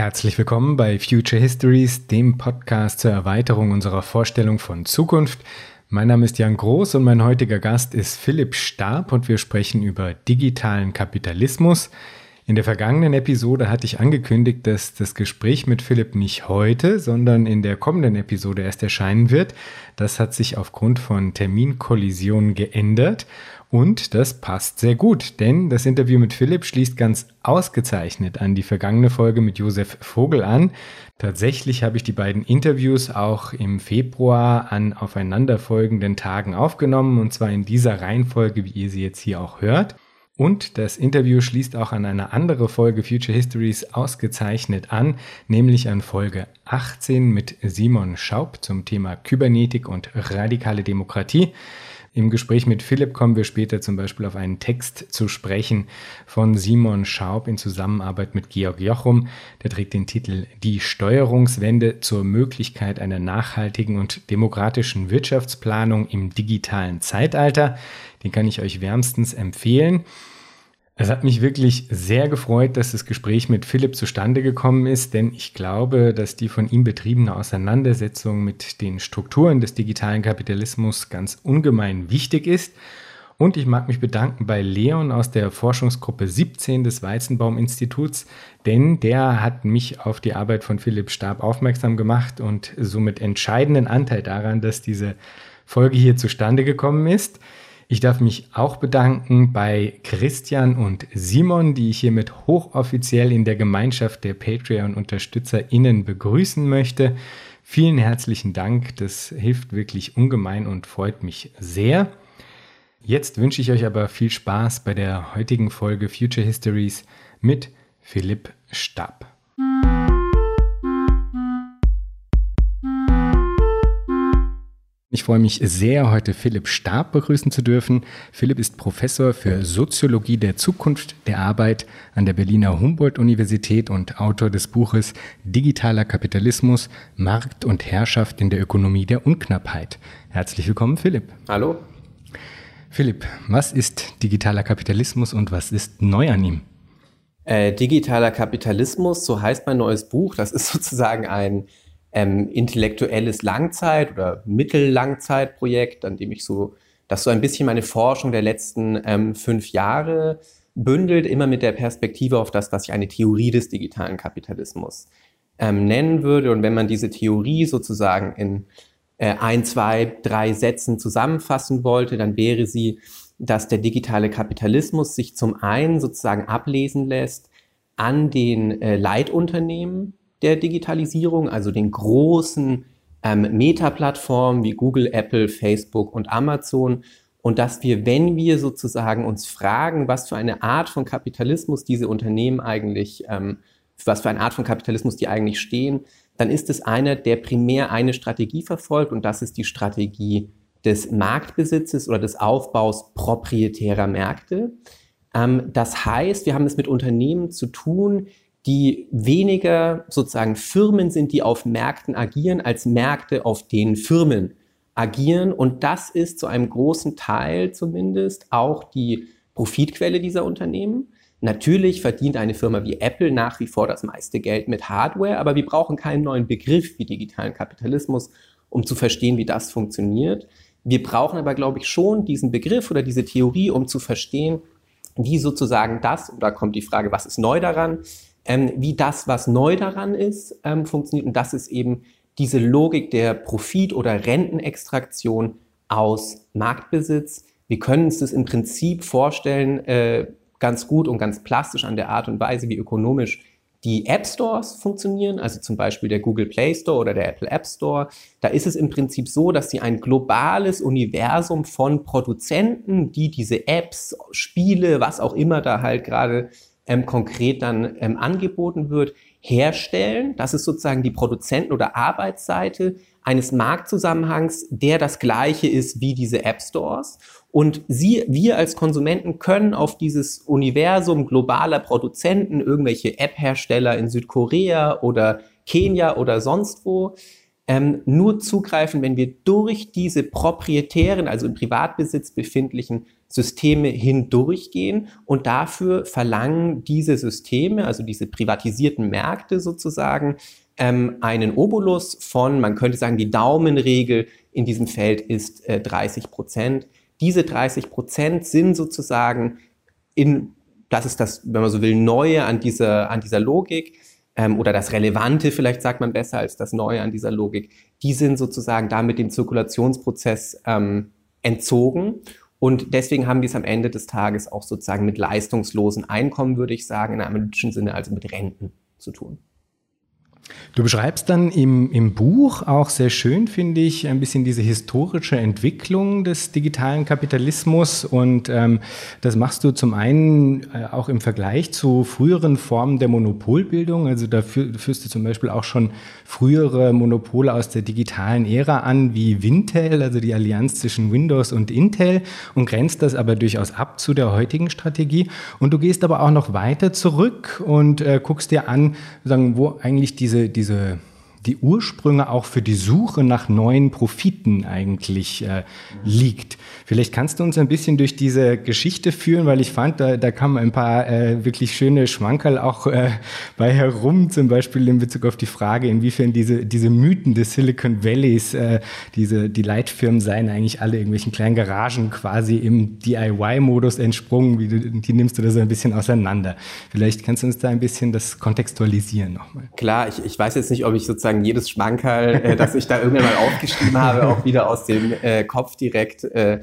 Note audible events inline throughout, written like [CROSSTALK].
Herzlich willkommen bei Future Histories, dem Podcast zur Erweiterung unserer Vorstellung von Zukunft. Mein Name ist Jan Groß und mein heutiger Gast ist Philipp Stab und wir sprechen über digitalen Kapitalismus. In der vergangenen Episode hatte ich angekündigt, dass das Gespräch mit Philipp nicht heute, sondern in der kommenden Episode erst erscheinen wird. Das hat sich aufgrund von Terminkollisionen geändert und das passt sehr gut, denn das Interview mit Philipp schließt ganz ausgezeichnet an die vergangene Folge mit Josef Vogel an. Tatsächlich habe ich die beiden Interviews auch im Februar an aufeinanderfolgenden Tagen aufgenommen und zwar in dieser Reihenfolge, wie ihr sie jetzt hier auch hört. Und das Interview schließt auch an eine andere Folge Future Histories ausgezeichnet an, nämlich an Folge 18 mit Simon Schaub zum Thema Kybernetik und radikale Demokratie. Im Gespräch mit Philipp kommen wir später zum Beispiel auf einen Text zu sprechen von Simon Schaub in Zusammenarbeit mit Georg Jochum. Der trägt den Titel Die Steuerungswende zur Möglichkeit einer nachhaltigen und demokratischen Wirtschaftsplanung im digitalen Zeitalter. Den kann ich euch wärmstens empfehlen. Es hat mich wirklich sehr gefreut, dass das Gespräch mit Philipp zustande gekommen ist, denn ich glaube, dass die von ihm betriebene Auseinandersetzung mit den Strukturen des digitalen Kapitalismus ganz ungemein wichtig ist. Und ich mag mich bedanken bei Leon aus der Forschungsgruppe 17 des Weizenbaum-Instituts, denn der hat mich auf die Arbeit von Philipp Stab aufmerksam gemacht und somit entscheidenden Anteil daran, dass diese Folge hier zustande gekommen ist. Ich darf mich auch bedanken bei Christian und Simon, die ich hiermit hochoffiziell in der Gemeinschaft der Patreon-UnterstützerInnen begrüßen möchte. Vielen herzlichen Dank, das hilft wirklich ungemein und freut mich sehr. Jetzt wünsche ich euch aber viel Spaß bei der heutigen Folge Future Histories mit Philipp Stab. Ich freue mich sehr, heute Philipp Stab begrüßen zu dürfen. Philipp ist Professor für Soziologie der Zukunft der Arbeit an der Berliner Humboldt-Universität und Autor des Buches Digitaler Kapitalismus, Markt und Herrschaft in der Ökonomie der Unknappheit. Herzlich willkommen, Philipp. Hallo. Philipp, was ist digitaler Kapitalismus und was ist neu an ihm? Äh, digitaler Kapitalismus, so heißt mein neues Buch. Das ist [LAUGHS] sozusagen ein ähm, intellektuelles Langzeit- oder Mittellangzeitprojekt, an dem ich so, das so ein bisschen meine Forschung der letzten ähm, fünf Jahre bündelt, immer mit der Perspektive auf das, was ich eine Theorie des digitalen Kapitalismus ähm, nennen würde. Und wenn man diese Theorie sozusagen in äh, ein, zwei, drei Sätzen zusammenfassen wollte, dann wäre sie, dass der digitale Kapitalismus sich zum einen sozusagen ablesen lässt an den äh, Leitunternehmen, der Digitalisierung, also den großen ähm, Meta-Plattformen wie Google, Apple, Facebook und Amazon. Und dass wir, wenn wir sozusagen uns fragen, was für eine Art von Kapitalismus diese Unternehmen eigentlich, ähm, was für eine Art von Kapitalismus die eigentlich stehen, dann ist es einer, der primär eine Strategie verfolgt und das ist die Strategie des Marktbesitzes oder des Aufbaus proprietärer Märkte. Ähm, das heißt, wir haben es mit Unternehmen zu tun, die weniger sozusagen Firmen sind, die auf Märkten agieren, als Märkte, auf denen Firmen agieren. Und das ist zu einem großen Teil zumindest auch die Profitquelle dieser Unternehmen. Natürlich verdient eine Firma wie Apple nach wie vor das meiste Geld mit Hardware, aber wir brauchen keinen neuen Begriff wie digitalen Kapitalismus, um zu verstehen, wie das funktioniert. Wir brauchen aber, glaube ich, schon diesen Begriff oder diese Theorie, um zu verstehen, wie sozusagen das, und da kommt die Frage, was ist neu daran, ähm, wie das, was neu daran ist, ähm, funktioniert. Und das ist eben diese Logik der Profit- oder Rentenextraktion aus Marktbesitz. Wir können uns das im Prinzip vorstellen, äh, ganz gut und ganz plastisch an der Art und Weise, wie ökonomisch die App Stores funktionieren, also zum Beispiel der Google Play Store oder der Apple App Store. Da ist es im Prinzip so, dass sie ein globales Universum von Produzenten, die diese Apps, Spiele, was auch immer da halt gerade ähm, konkret dann ähm, angeboten wird, herstellen. Das ist sozusagen die Produzenten- oder Arbeitsseite eines Marktzusammenhangs, der das gleiche ist wie diese App Stores. Und Sie, wir als Konsumenten können auf dieses Universum globaler Produzenten, irgendwelche App-Hersteller in Südkorea oder Kenia oder sonst wo, ähm, nur zugreifen, wenn wir durch diese proprietären, also im Privatbesitz befindlichen Systeme hindurchgehen und dafür verlangen diese Systeme, also diese privatisierten Märkte sozusagen, ähm, einen Obolus von, man könnte sagen, die Daumenregel in diesem Feld ist äh, 30 Prozent. Diese 30 Prozent sind sozusagen in, das ist das, wenn man so will, Neue an dieser, an dieser Logik ähm, oder das Relevante, vielleicht sagt man besser als das Neue an dieser Logik, die sind sozusagen damit dem Zirkulationsprozess ähm, entzogen. Und deswegen haben wir es am Ende des Tages auch sozusagen mit leistungslosen Einkommen, würde ich sagen, in einem analytischen Sinne, also mit Renten zu tun. Du beschreibst dann im, im Buch auch sehr schön, finde ich, ein bisschen diese historische Entwicklung des digitalen Kapitalismus. Und ähm, das machst du zum einen äh, auch im Vergleich zu früheren Formen der Monopolbildung. Also da führst du zum Beispiel auch schon frühere Monopole aus der digitalen Ära an, wie Wintel, also die Allianz zwischen Windows und Intel, und grenzt das aber durchaus ab zu der heutigen Strategie. Und du gehst aber auch noch weiter zurück und äh, guckst dir an, sagen, wo eigentlich diese diese, die Ursprünge auch für die Suche nach neuen Profiten eigentlich äh, liegt. Vielleicht kannst du uns ein bisschen durch diese Geschichte führen, weil ich fand, da, da kamen ein paar äh, wirklich schöne Schmankerl auch äh, bei herum, zum Beispiel in Bezug auf die Frage, inwiefern diese, diese Mythen des Silicon Valleys, äh, diese, die Leitfirmen seien eigentlich alle irgendwelchen kleinen Garagen quasi im DIY-Modus entsprungen. Wie die nimmst du da so ein bisschen auseinander. Vielleicht kannst du uns da ein bisschen das kontextualisieren nochmal. Klar, ich, ich weiß jetzt nicht, ob ich sozusagen sozusagen jedes Schmankerl, äh, das ich da irgendwann mal aufgeschrieben habe, auch wieder aus dem äh, Kopf direkt äh,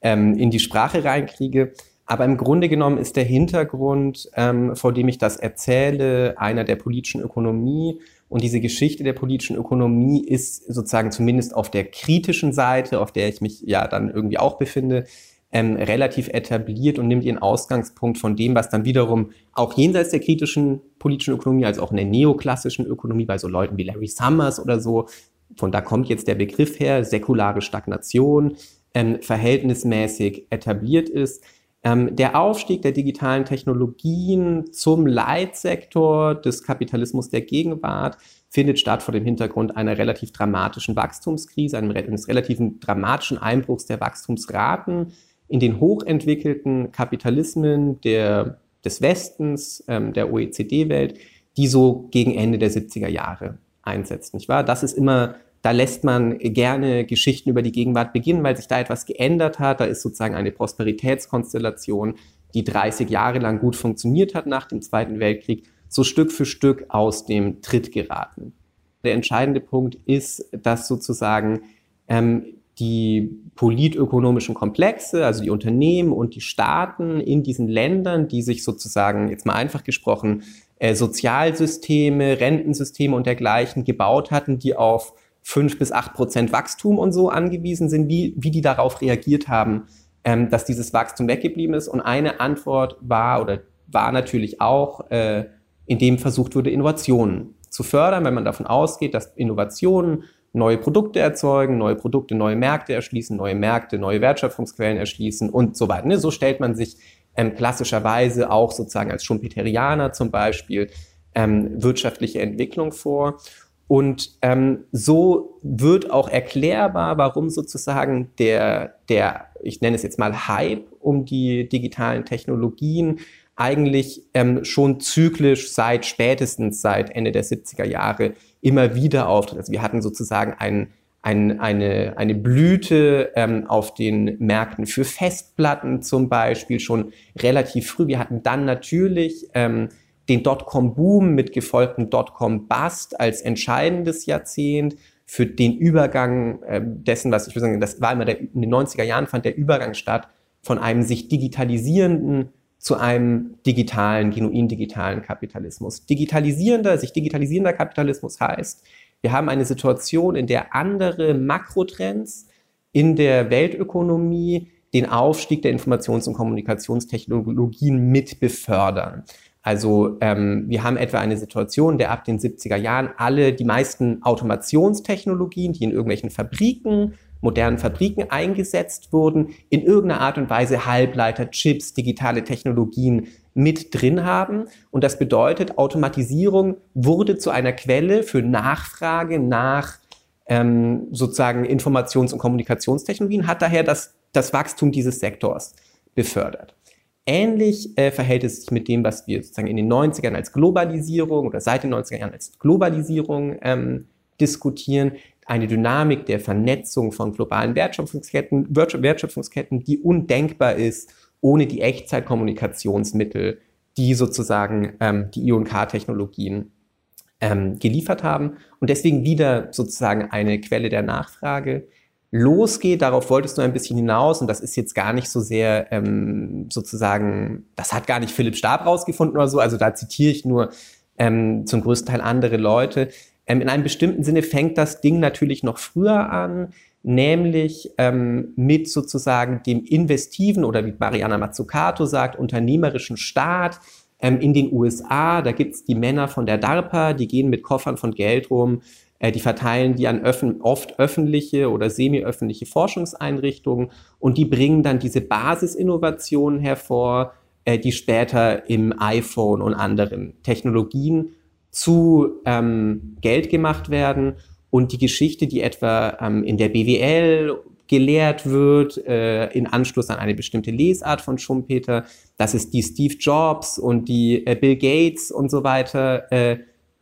ähm, in die Sprache reinkriege. Aber im Grunde genommen ist der Hintergrund, ähm, vor dem ich das erzähle, einer der politischen Ökonomie. Und diese Geschichte der politischen Ökonomie ist sozusagen zumindest auf der kritischen Seite, auf der ich mich ja dann irgendwie auch befinde, ähm, relativ etabliert und nimmt ihren Ausgangspunkt von dem, was dann wiederum auch jenseits der kritischen politischen Ökonomie, also auch in der neoklassischen Ökonomie bei so Leuten wie Larry Summers oder so, von da kommt jetzt der Begriff her, säkulare Stagnation, ähm, verhältnismäßig etabliert ist. Ähm, der Aufstieg der digitalen Technologien zum Leitsektor des Kapitalismus der Gegenwart findet statt vor dem Hintergrund einer relativ dramatischen Wachstumskrise, eines relativen dramatischen Einbruchs der Wachstumsraten in den hochentwickelten Kapitalismen der, des Westens, ähm, der OECD-Welt, die so gegen Ende der 70er Jahre einsetzt, nicht wahr? Das ist immer, da lässt man gerne Geschichten über die Gegenwart beginnen, weil sich da etwas geändert hat. Da ist sozusagen eine Prosperitätskonstellation, die 30 Jahre lang gut funktioniert hat nach dem Zweiten Weltkrieg, so Stück für Stück aus dem Tritt geraten. Der entscheidende Punkt ist, dass sozusagen ähm, die politökonomischen Komplexe, also die Unternehmen und die Staaten in diesen Ländern, die sich sozusagen, jetzt mal einfach gesprochen, äh, Sozialsysteme, Rentensysteme und dergleichen gebaut hatten, die auf fünf bis acht Prozent Wachstum und so angewiesen sind, wie, wie die darauf reagiert haben, ähm, dass dieses Wachstum weggeblieben ist. Und eine Antwort war oder war natürlich auch, äh, indem versucht wurde, Innovationen zu fördern, wenn man davon ausgeht, dass Innovationen neue Produkte erzeugen, neue Produkte, neue Märkte erschließen, neue Märkte, neue Wertschöpfungsquellen erschließen und so weiter. Ne? So stellt man sich ähm, klassischerweise auch sozusagen als Schumpeterianer zum Beispiel ähm, wirtschaftliche Entwicklung vor. Und ähm, so wird auch erklärbar, warum sozusagen der, der, ich nenne es jetzt mal Hype um die digitalen Technologien eigentlich ähm, schon zyklisch seit spätestens seit Ende der 70er Jahre immer wieder auftritt. Also wir hatten sozusagen ein, ein, eine, eine Blüte ähm, auf den Märkten für Festplatten zum Beispiel schon relativ früh. Wir hatten dann natürlich ähm, den Dotcom-Boom mit gefolgtem Dotcom-Bust als entscheidendes Jahrzehnt für den Übergang äh, dessen, was ich würde sagen, das war immer der, in den 90er Jahren fand der Übergang statt von einem sich digitalisierenden zu einem digitalen, genuin digitalen Kapitalismus. Digitalisierender, sich digitalisierender Kapitalismus heißt, wir haben eine Situation, in der andere Makrotrends in der Weltökonomie den Aufstieg der Informations- und Kommunikationstechnologien mit befördern. Also ähm, wir haben etwa eine Situation, der ab den 70er Jahren alle, die meisten Automationstechnologien, die in irgendwelchen Fabriken modernen Fabriken eingesetzt wurden, in irgendeiner Art und Weise Halbleiter, Chips, digitale Technologien mit drin haben. Und das bedeutet, Automatisierung wurde zu einer Quelle für Nachfrage nach ähm, sozusagen Informations- und Kommunikationstechnologien, hat daher das, das Wachstum dieses Sektors befördert. Ähnlich äh, verhält es sich mit dem, was wir sozusagen in den 90ern als Globalisierung oder seit den 90er Jahren als Globalisierung ähm, diskutieren. Eine Dynamik der Vernetzung von globalen Wertschöpfungsketten, Wertschöpfungsketten, die undenkbar ist ohne die Echtzeitkommunikationsmittel, die sozusagen ähm, die IOK-Technologien ähm, geliefert haben. Und deswegen wieder sozusagen eine Quelle der Nachfrage losgeht. Darauf wolltest du ein bisschen hinaus und das ist jetzt gar nicht so sehr ähm, sozusagen, das hat gar nicht Philipp Stab rausgefunden oder so, also da zitiere ich nur ähm, zum größten Teil andere Leute. Ähm, in einem bestimmten Sinne fängt das Ding natürlich noch früher an, nämlich ähm, mit sozusagen dem investiven oder wie Mariana Mazzucato sagt, unternehmerischen Staat, ähm, in den USA, da gibt's die Männer von der DARPA, die gehen mit Koffern von Geld rum, äh, die verteilen die an öffn oft öffentliche oder semi-öffentliche Forschungseinrichtungen und die bringen dann diese Basisinnovationen hervor, äh, die später im iPhone und anderen Technologien zu ähm, Geld gemacht werden. Und die Geschichte, die etwa ähm, in der BWL gelehrt wird, äh, in Anschluss an eine bestimmte Lesart von Schumpeter, dass es die Steve Jobs und die äh, Bill Gates und so weiter äh,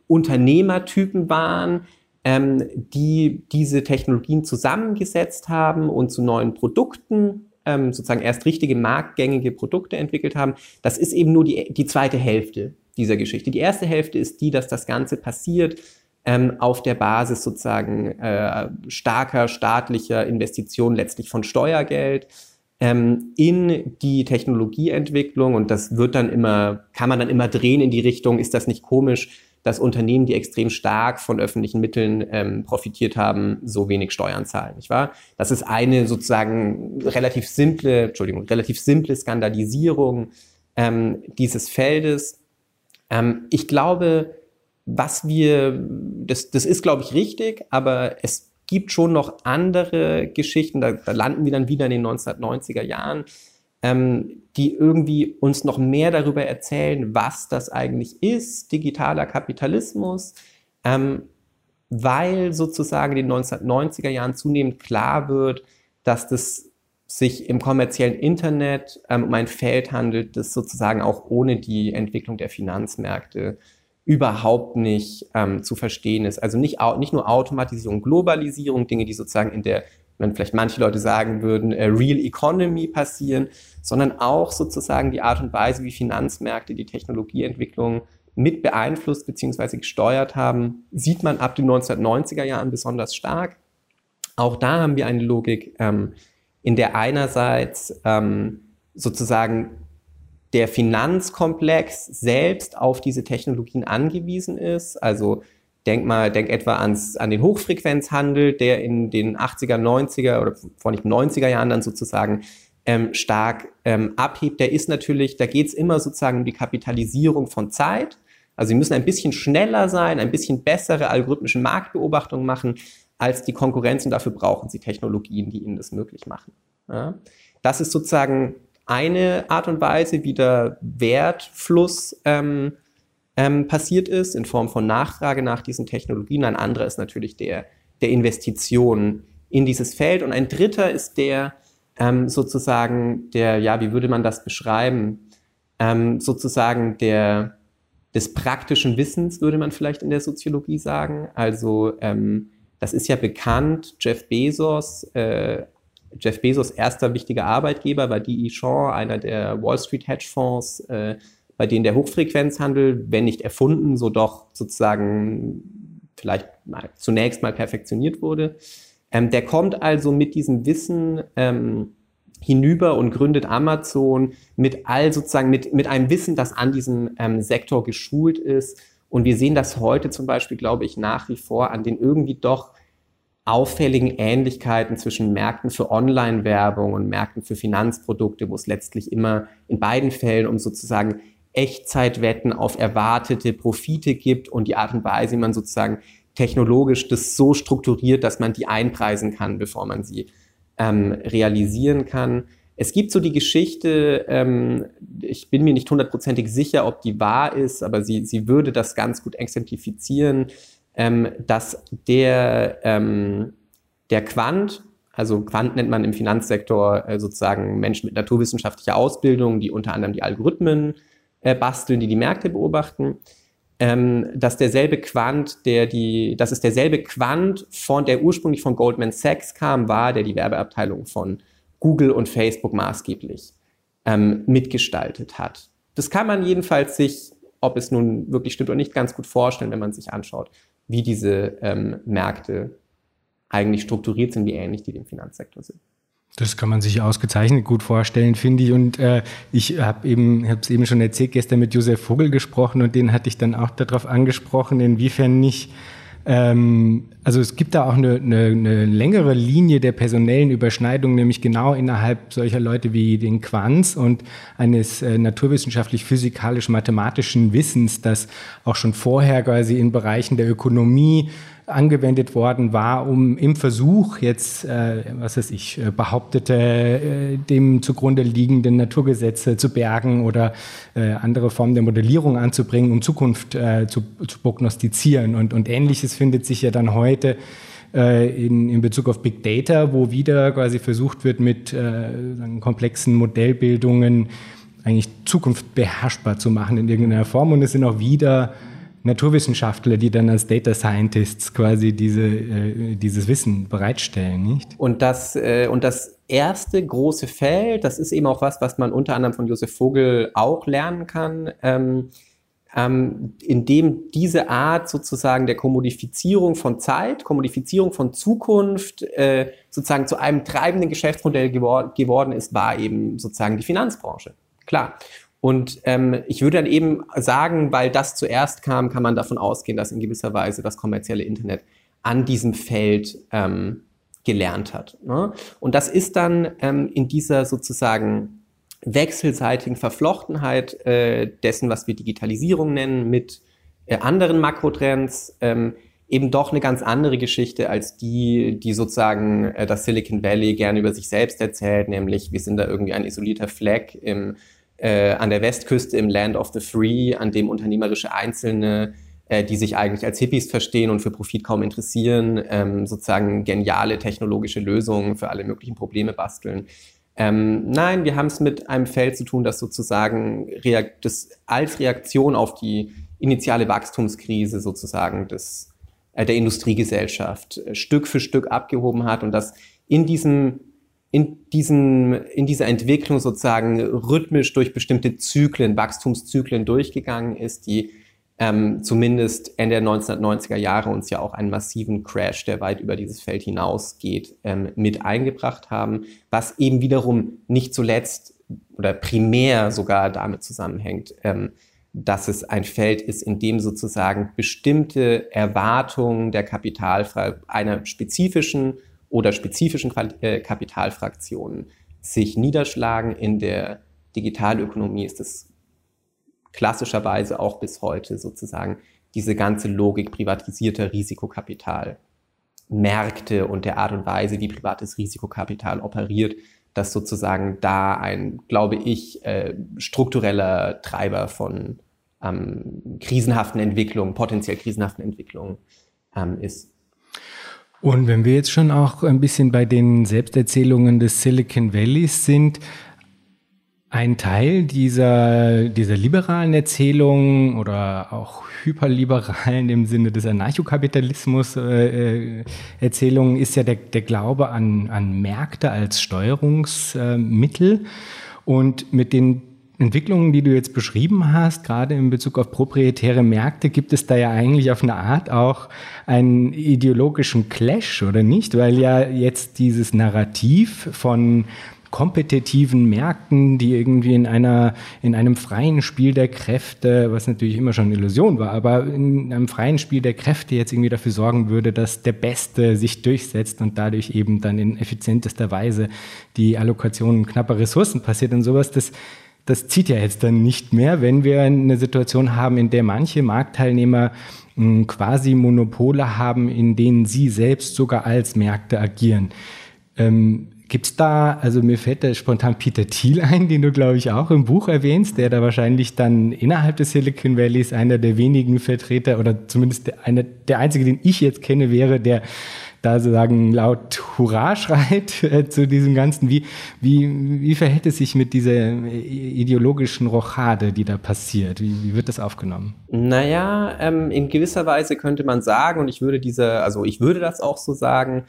Unternehmertypen waren, ähm, die diese Technologien zusammengesetzt haben und zu neuen Produkten ähm, sozusagen erst richtige marktgängige Produkte entwickelt haben. Das ist eben nur die, die zweite Hälfte dieser Geschichte. Die erste Hälfte ist die, dass das Ganze passiert ähm, auf der Basis sozusagen äh, starker staatlicher Investitionen, letztlich von Steuergeld ähm, in die Technologieentwicklung und das wird dann immer, kann man dann immer drehen in die Richtung, ist das nicht komisch, dass Unternehmen, die extrem stark von öffentlichen Mitteln ähm, profitiert haben, so wenig Steuern zahlen, nicht wahr? Das ist eine sozusagen relativ simple, Entschuldigung, relativ simple Skandalisierung ähm, dieses Feldes. Ähm, ich glaube, was wir, das, das ist, glaube ich, richtig, aber es gibt schon noch andere Geschichten, da, da landen wir dann wieder in den 1990er Jahren, ähm, die irgendwie uns noch mehr darüber erzählen, was das eigentlich ist, digitaler Kapitalismus, ähm, weil sozusagen in den 1990er Jahren zunehmend klar wird, dass das sich im kommerziellen Internet ähm, um ein Feld handelt, das sozusagen auch ohne die Entwicklung der Finanzmärkte überhaupt nicht ähm, zu verstehen ist. Also nicht, nicht nur Automatisierung, Globalisierung, Dinge, die sozusagen in der, wenn vielleicht manche Leute sagen würden, äh, Real Economy passieren, sondern auch sozusagen die Art und Weise, wie Finanzmärkte die Technologieentwicklung mit beeinflusst bzw. gesteuert haben, sieht man ab den 1990er Jahren besonders stark. Auch da haben wir eine Logik, ähm, in der einerseits ähm, sozusagen der Finanzkomplex selbst auf diese Technologien angewiesen ist. Also denk mal, denk etwa ans, an den Hochfrequenzhandel, der in den 80er, 90er oder vor nicht 90er Jahren dann sozusagen ähm, stark ähm, abhebt. Der ist natürlich, da geht es immer sozusagen um die Kapitalisierung von Zeit. Also sie müssen ein bisschen schneller sein, ein bisschen bessere algorithmische Marktbeobachtungen machen als die Konkurrenz und dafür brauchen sie Technologien, die ihnen das möglich machen. Ja? Das ist sozusagen eine Art und Weise, wie der Wertfluss ähm, ähm, passiert ist, in Form von Nachfrage nach diesen Technologien. Ein anderer ist natürlich der, der Investition in dieses Feld. Und ein dritter ist der ähm, sozusagen der, ja, wie würde man das beschreiben? Ähm, sozusagen der, des praktischen Wissens, würde man vielleicht in der Soziologie sagen. Also ähm, das ist ja bekannt, Jeff Bezos äh, Jeff Bezos erster wichtiger Arbeitgeber war D.E. Shaw, einer der Wall Street Hedgefonds, äh, bei denen der Hochfrequenzhandel, wenn nicht erfunden, so doch sozusagen vielleicht mal, zunächst mal perfektioniert wurde. Ähm, der kommt also mit diesem Wissen ähm, hinüber und gründet Amazon mit all sozusagen mit, mit einem Wissen, das an diesem ähm, Sektor geschult ist. Und wir sehen das heute zum Beispiel, glaube ich, nach wie vor an den irgendwie doch auffälligen Ähnlichkeiten zwischen Märkten für Online-Werbung und Märkten für Finanzprodukte, wo es letztlich immer in beiden Fällen um sozusagen Echtzeitwetten auf erwartete Profite gibt und die Art und Weise, wie man sozusagen technologisch das so strukturiert, dass man die einpreisen kann, bevor man sie ähm, realisieren kann. Es gibt so die Geschichte, ähm, ich bin mir nicht hundertprozentig sicher, ob die wahr ist, aber sie, sie würde das ganz gut exemplifizieren ähm, dass der, ähm, der Quant, Also Quant nennt man im Finanzsektor äh, sozusagen Menschen mit naturwissenschaftlicher Ausbildung, die unter anderem die Algorithmen äh, basteln, die die Märkte beobachten. Ähm, dass derselbe Quant, der die, dass es derselbe Quant von der ursprünglich von Goldman Sachs kam, war, der die Werbeabteilung von Google und Facebook maßgeblich ähm, mitgestaltet hat. Das kann man jedenfalls sich, ob es nun wirklich stimmt oder nicht, ganz gut vorstellen, wenn man sich anschaut, wie diese ähm, Märkte eigentlich strukturiert sind, wie ähnlich die dem Finanzsektor sind. Das kann man sich ausgezeichnet gut vorstellen, finde ich. Und äh, ich habe eben, habe es eben schon erzählt, gestern mit Josef Vogel gesprochen und den hatte ich dann auch darauf angesprochen, inwiefern nicht ähm, also es gibt da auch eine, eine, eine längere Linie der personellen Überschneidung, nämlich genau innerhalb solcher Leute wie den Quants und eines äh, naturwissenschaftlich-physikalisch-mathematischen Wissens, das auch schon vorher quasi in Bereichen der Ökonomie angewendet worden war, um im Versuch jetzt, äh, was weiß ich, äh, behauptete, äh, dem zugrunde liegenden Naturgesetze zu bergen oder äh, andere Formen der Modellierung anzubringen, um Zukunft äh, zu, zu prognostizieren. Und, und Ähnliches findet sich ja dann heute äh, in, in Bezug auf Big Data, wo wieder quasi versucht wird, mit komplexen Modellbildungen eigentlich Zukunft beherrschbar zu machen in irgendeiner Form. Und es sind auch wieder Naturwissenschaftler, die dann als Data Scientists quasi diese, äh, dieses Wissen bereitstellen, nicht? Und das, äh, und das erste große Feld, das ist eben auch was, was man unter anderem von Josef Vogel auch lernen kann, ähm, ähm, indem diese Art sozusagen der Kommodifizierung von Zeit, Kommodifizierung von Zukunft äh, sozusagen zu einem treibenden Geschäftsmodell gewor geworden ist, war eben sozusagen die Finanzbranche. Klar. Und ähm, ich würde dann eben sagen, weil das zuerst kam, kann man davon ausgehen, dass in gewisser Weise das kommerzielle Internet an diesem Feld ähm, gelernt hat. Ne? Und das ist dann ähm, in dieser sozusagen wechselseitigen Verflochtenheit äh, dessen, was wir Digitalisierung nennen, mit äh, anderen Makrotrends, ähm, eben doch eine ganz andere Geschichte als die, die sozusagen äh, das Silicon Valley gerne über sich selbst erzählt, nämlich wir sind da irgendwie ein isolierter Fleck im äh, an der Westküste im Land of the Free, an dem unternehmerische Einzelne, äh, die sich eigentlich als Hippies verstehen und für Profit kaum interessieren, ähm, sozusagen geniale technologische Lösungen für alle möglichen Probleme basteln. Ähm, nein, wir haben es mit einem Feld zu tun, das sozusagen reakt das als Reaktion auf die initiale Wachstumskrise sozusagen des, äh, der Industriegesellschaft äh, Stück für Stück abgehoben hat und das in diesem in, diesen, in dieser Entwicklung sozusagen rhythmisch durch bestimmte Zyklen, Wachstumszyklen durchgegangen ist, die ähm, zumindest Ende der 1990er Jahre uns ja auch einen massiven Crash, der weit über dieses Feld hinausgeht, ähm, mit eingebracht haben, was eben wiederum nicht zuletzt oder primär sogar damit zusammenhängt, ähm, dass es ein Feld ist, in dem sozusagen bestimmte Erwartungen der Kapitalfrei einer spezifischen oder spezifischen äh, Kapitalfraktionen sich niederschlagen. In der Digitalökonomie ist es klassischerweise auch bis heute sozusagen diese ganze Logik privatisierter Risikokapital. Märkte und der Art und Weise, wie privates Risikokapital operiert, dass sozusagen da ein, glaube ich, äh, struktureller Treiber von ähm, krisenhaften Entwicklungen, potenziell krisenhaften Entwicklungen ähm, ist. Und wenn wir jetzt schon auch ein bisschen bei den Selbsterzählungen des Silicon Valleys sind, ein Teil dieser, dieser liberalen Erzählung oder auch hyperliberalen im Sinne des Anarchokapitalismus äh, äh, Erzählungen ist ja der, der Glaube an, an Märkte als Steuerungsmittel. Und mit den Entwicklungen, die du jetzt beschrieben hast, gerade in Bezug auf proprietäre Märkte, gibt es da ja eigentlich auf eine Art auch einen ideologischen Clash, oder nicht? Weil ja jetzt dieses Narrativ von kompetitiven Märkten, die irgendwie in einer, in einem freien Spiel der Kräfte, was natürlich immer schon eine Illusion war, aber in einem freien Spiel der Kräfte jetzt irgendwie dafür sorgen würde, dass der Beste sich durchsetzt und dadurch eben dann in effizientester Weise die Allokation knapper Ressourcen passiert und sowas, das das zieht ja jetzt dann nicht mehr, wenn wir eine Situation haben, in der manche Marktteilnehmer hm, quasi Monopole haben, in denen sie selbst sogar als Märkte agieren. Ähm, Gibt es da, also mir fällt da spontan Peter Thiel ein, den du, glaube ich, auch im Buch erwähnst, der da wahrscheinlich dann innerhalb des Silicon Valleys einer der wenigen Vertreter oder zumindest der, einer, der einzige, den ich jetzt kenne, wäre, der da sozusagen laut Hurra schreit [LAUGHS] äh, zu diesem Ganzen. Wie, wie, wie verhält es sich mit dieser äh, ideologischen Rochade, die da passiert? Wie, wie wird das aufgenommen? Naja, ähm, in gewisser Weise könnte man sagen, und ich würde diese, also ich würde das auch so sagen,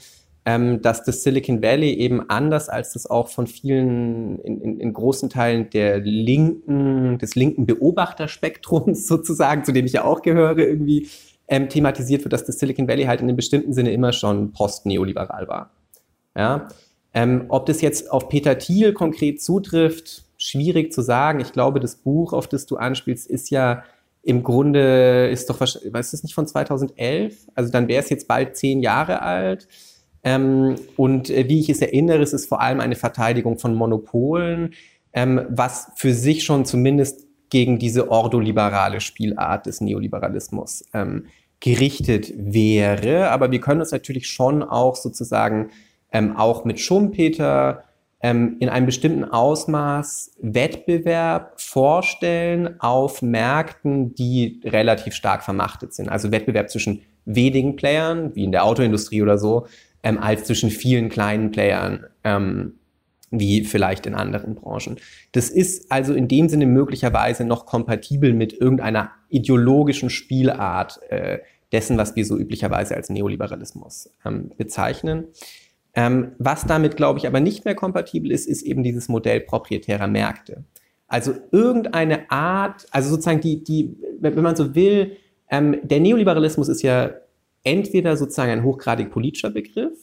ähm, dass das Silicon Valley eben anders als das auch von vielen in, in, in großen Teilen der linken, des linken Beobachterspektrums [LAUGHS] sozusagen, zu dem ich ja auch gehöre, irgendwie ähm, thematisiert wird, dass das Silicon Valley halt in einem bestimmten Sinne immer schon post-neoliberal war. Ja? Ähm, ob das jetzt auf Peter Thiel konkret zutrifft, schwierig zu sagen. Ich glaube, das Buch, auf das du anspielst, ist ja im Grunde, ist doch, weißt du es nicht von 2011? Also dann wäre es jetzt bald zehn Jahre alt. Ähm, und äh, wie ich es erinnere, es ist vor allem eine Verteidigung von Monopolen, ähm, was für sich schon zumindest gegen diese ordoliberale Spielart des Neoliberalismus ähm, gerichtet wäre. Aber wir können uns natürlich schon auch sozusagen ähm, auch mit Schumpeter ähm, in einem bestimmten Ausmaß Wettbewerb vorstellen auf Märkten, die relativ stark vermachtet sind. Also Wettbewerb zwischen wenigen Playern, wie in der Autoindustrie oder so, ähm, als zwischen vielen kleinen Playern. Ähm, wie vielleicht in anderen Branchen. Das ist also in dem Sinne möglicherweise noch kompatibel mit irgendeiner ideologischen Spielart äh, dessen, was wir so üblicherweise als Neoliberalismus ähm, bezeichnen. Ähm, was damit, glaube ich, aber nicht mehr kompatibel ist, ist eben dieses Modell proprietärer Märkte. Also irgendeine Art, also sozusagen die, die, wenn man so will, ähm, der Neoliberalismus ist ja entweder sozusagen ein hochgradig politischer Begriff,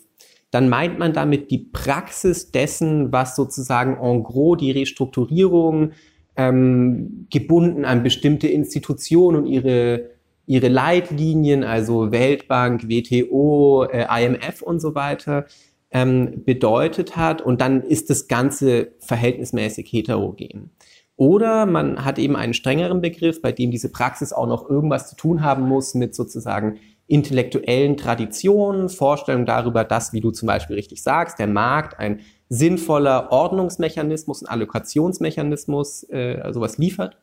dann meint man damit die Praxis dessen, was sozusagen en gros die Restrukturierung ähm, gebunden an bestimmte Institutionen und ihre, ihre Leitlinien, also Weltbank, WTO, äh, IMF und so weiter, ähm, bedeutet hat. Und dann ist das Ganze verhältnismäßig heterogen. Oder man hat eben einen strengeren Begriff, bei dem diese Praxis auch noch irgendwas zu tun haben muss mit sozusagen intellektuellen Traditionen, Vorstellungen darüber, dass, wie du zum Beispiel richtig sagst, der Markt ein sinnvoller Ordnungsmechanismus, ein Allokationsmechanismus, äh, sowas liefert.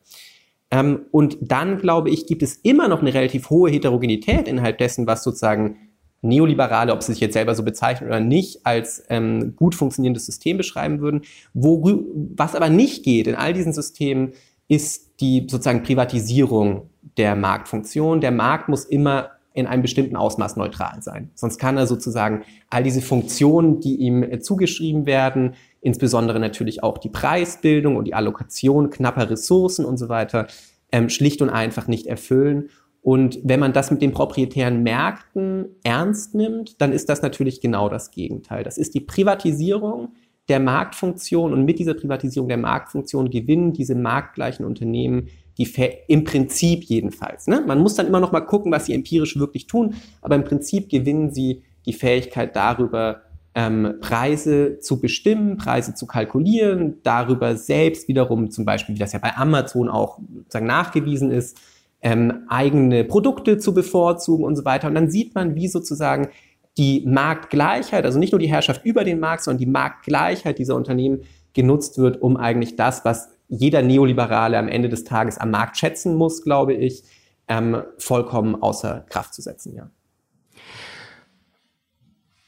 Ähm, und dann, glaube ich, gibt es immer noch eine relativ hohe Heterogenität innerhalb dessen, was sozusagen Neoliberale, ob sie sich jetzt selber so bezeichnen oder nicht, als ähm, gut funktionierendes System beschreiben würden. Wo, was aber nicht geht in all diesen Systemen, ist die sozusagen Privatisierung der Marktfunktion. Der Markt muss immer in einem bestimmten Ausmaß neutral sein. Sonst kann er sozusagen all diese Funktionen, die ihm äh, zugeschrieben werden, insbesondere natürlich auch die Preisbildung und die Allokation knapper Ressourcen und so weiter, ähm, schlicht und einfach nicht erfüllen. Und wenn man das mit den proprietären Märkten ernst nimmt, dann ist das natürlich genau das Gegenteil. Das ist die Privatisierung der Marktfunktion und mit dieser Privatisierung der Marktfunktion gewinnen diese marktgleichen Unternehmen die im Prinzip jedenfalls. Ne? Man muss dann immer noch mal gucken, was sie empirisch wirklich tun, aber im Prinzip gewinnen sie die Fähigkeit darüber, ähm, Preise zu bestimmen, Preise zu kalkulieren, darüber selbst wiederum zum Beispiel, wie das ja bei Amazon auch sozusagen nachgewiesen ist, ähm, eigene Produkte zu bevorzugen und so weiter. Und dann sieht man, wie sozusagen die Marktgleichheit, also nicht nur die Herrschaft über den Markt, sondern die Marktgleichheit dieser Unternehmen genutzt wird, um eigentlich das, was jeder Neoliberale am Ende des Tages am Markt schätzen muss, glaube ich, ähm, vollkommen außer Kraft zu setzen, ja.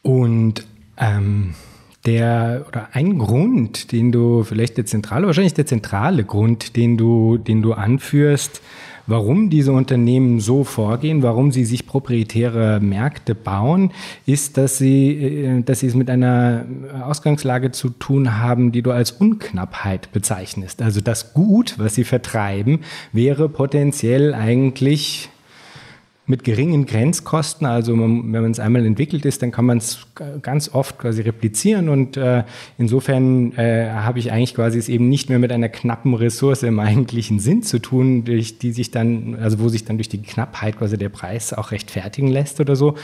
Und ähm, der oder ein Grund, den du vielleicht der zentrale, wahrscheinlich der zentrale Grund, den du, den du anführst, Warum diese Unternehmen so vorgehen, warum sie sich proprietäre Märkte bauen, ist, dass sie, äh, dass sie es mit einer Ausgangslage zu tun haben, die du als Unknappheit bezeichnest. Also das Gut, was sie vertreiben, wäre potenziell eigentlich mit geringen Grenzkosten. Also wenn man es einmal entwickelt ist, dann kann man es ganz oft quasi replizieren und äh, insofern äh, habe ich eigentlich quasi es eben nicht mehr mit einer knappen Ressource im eigentlichen Sinn zu tun, durch die sich dann, also wo sich dann durch die Knappheit quasi der Preis auch rechtfertigen lässt oder so.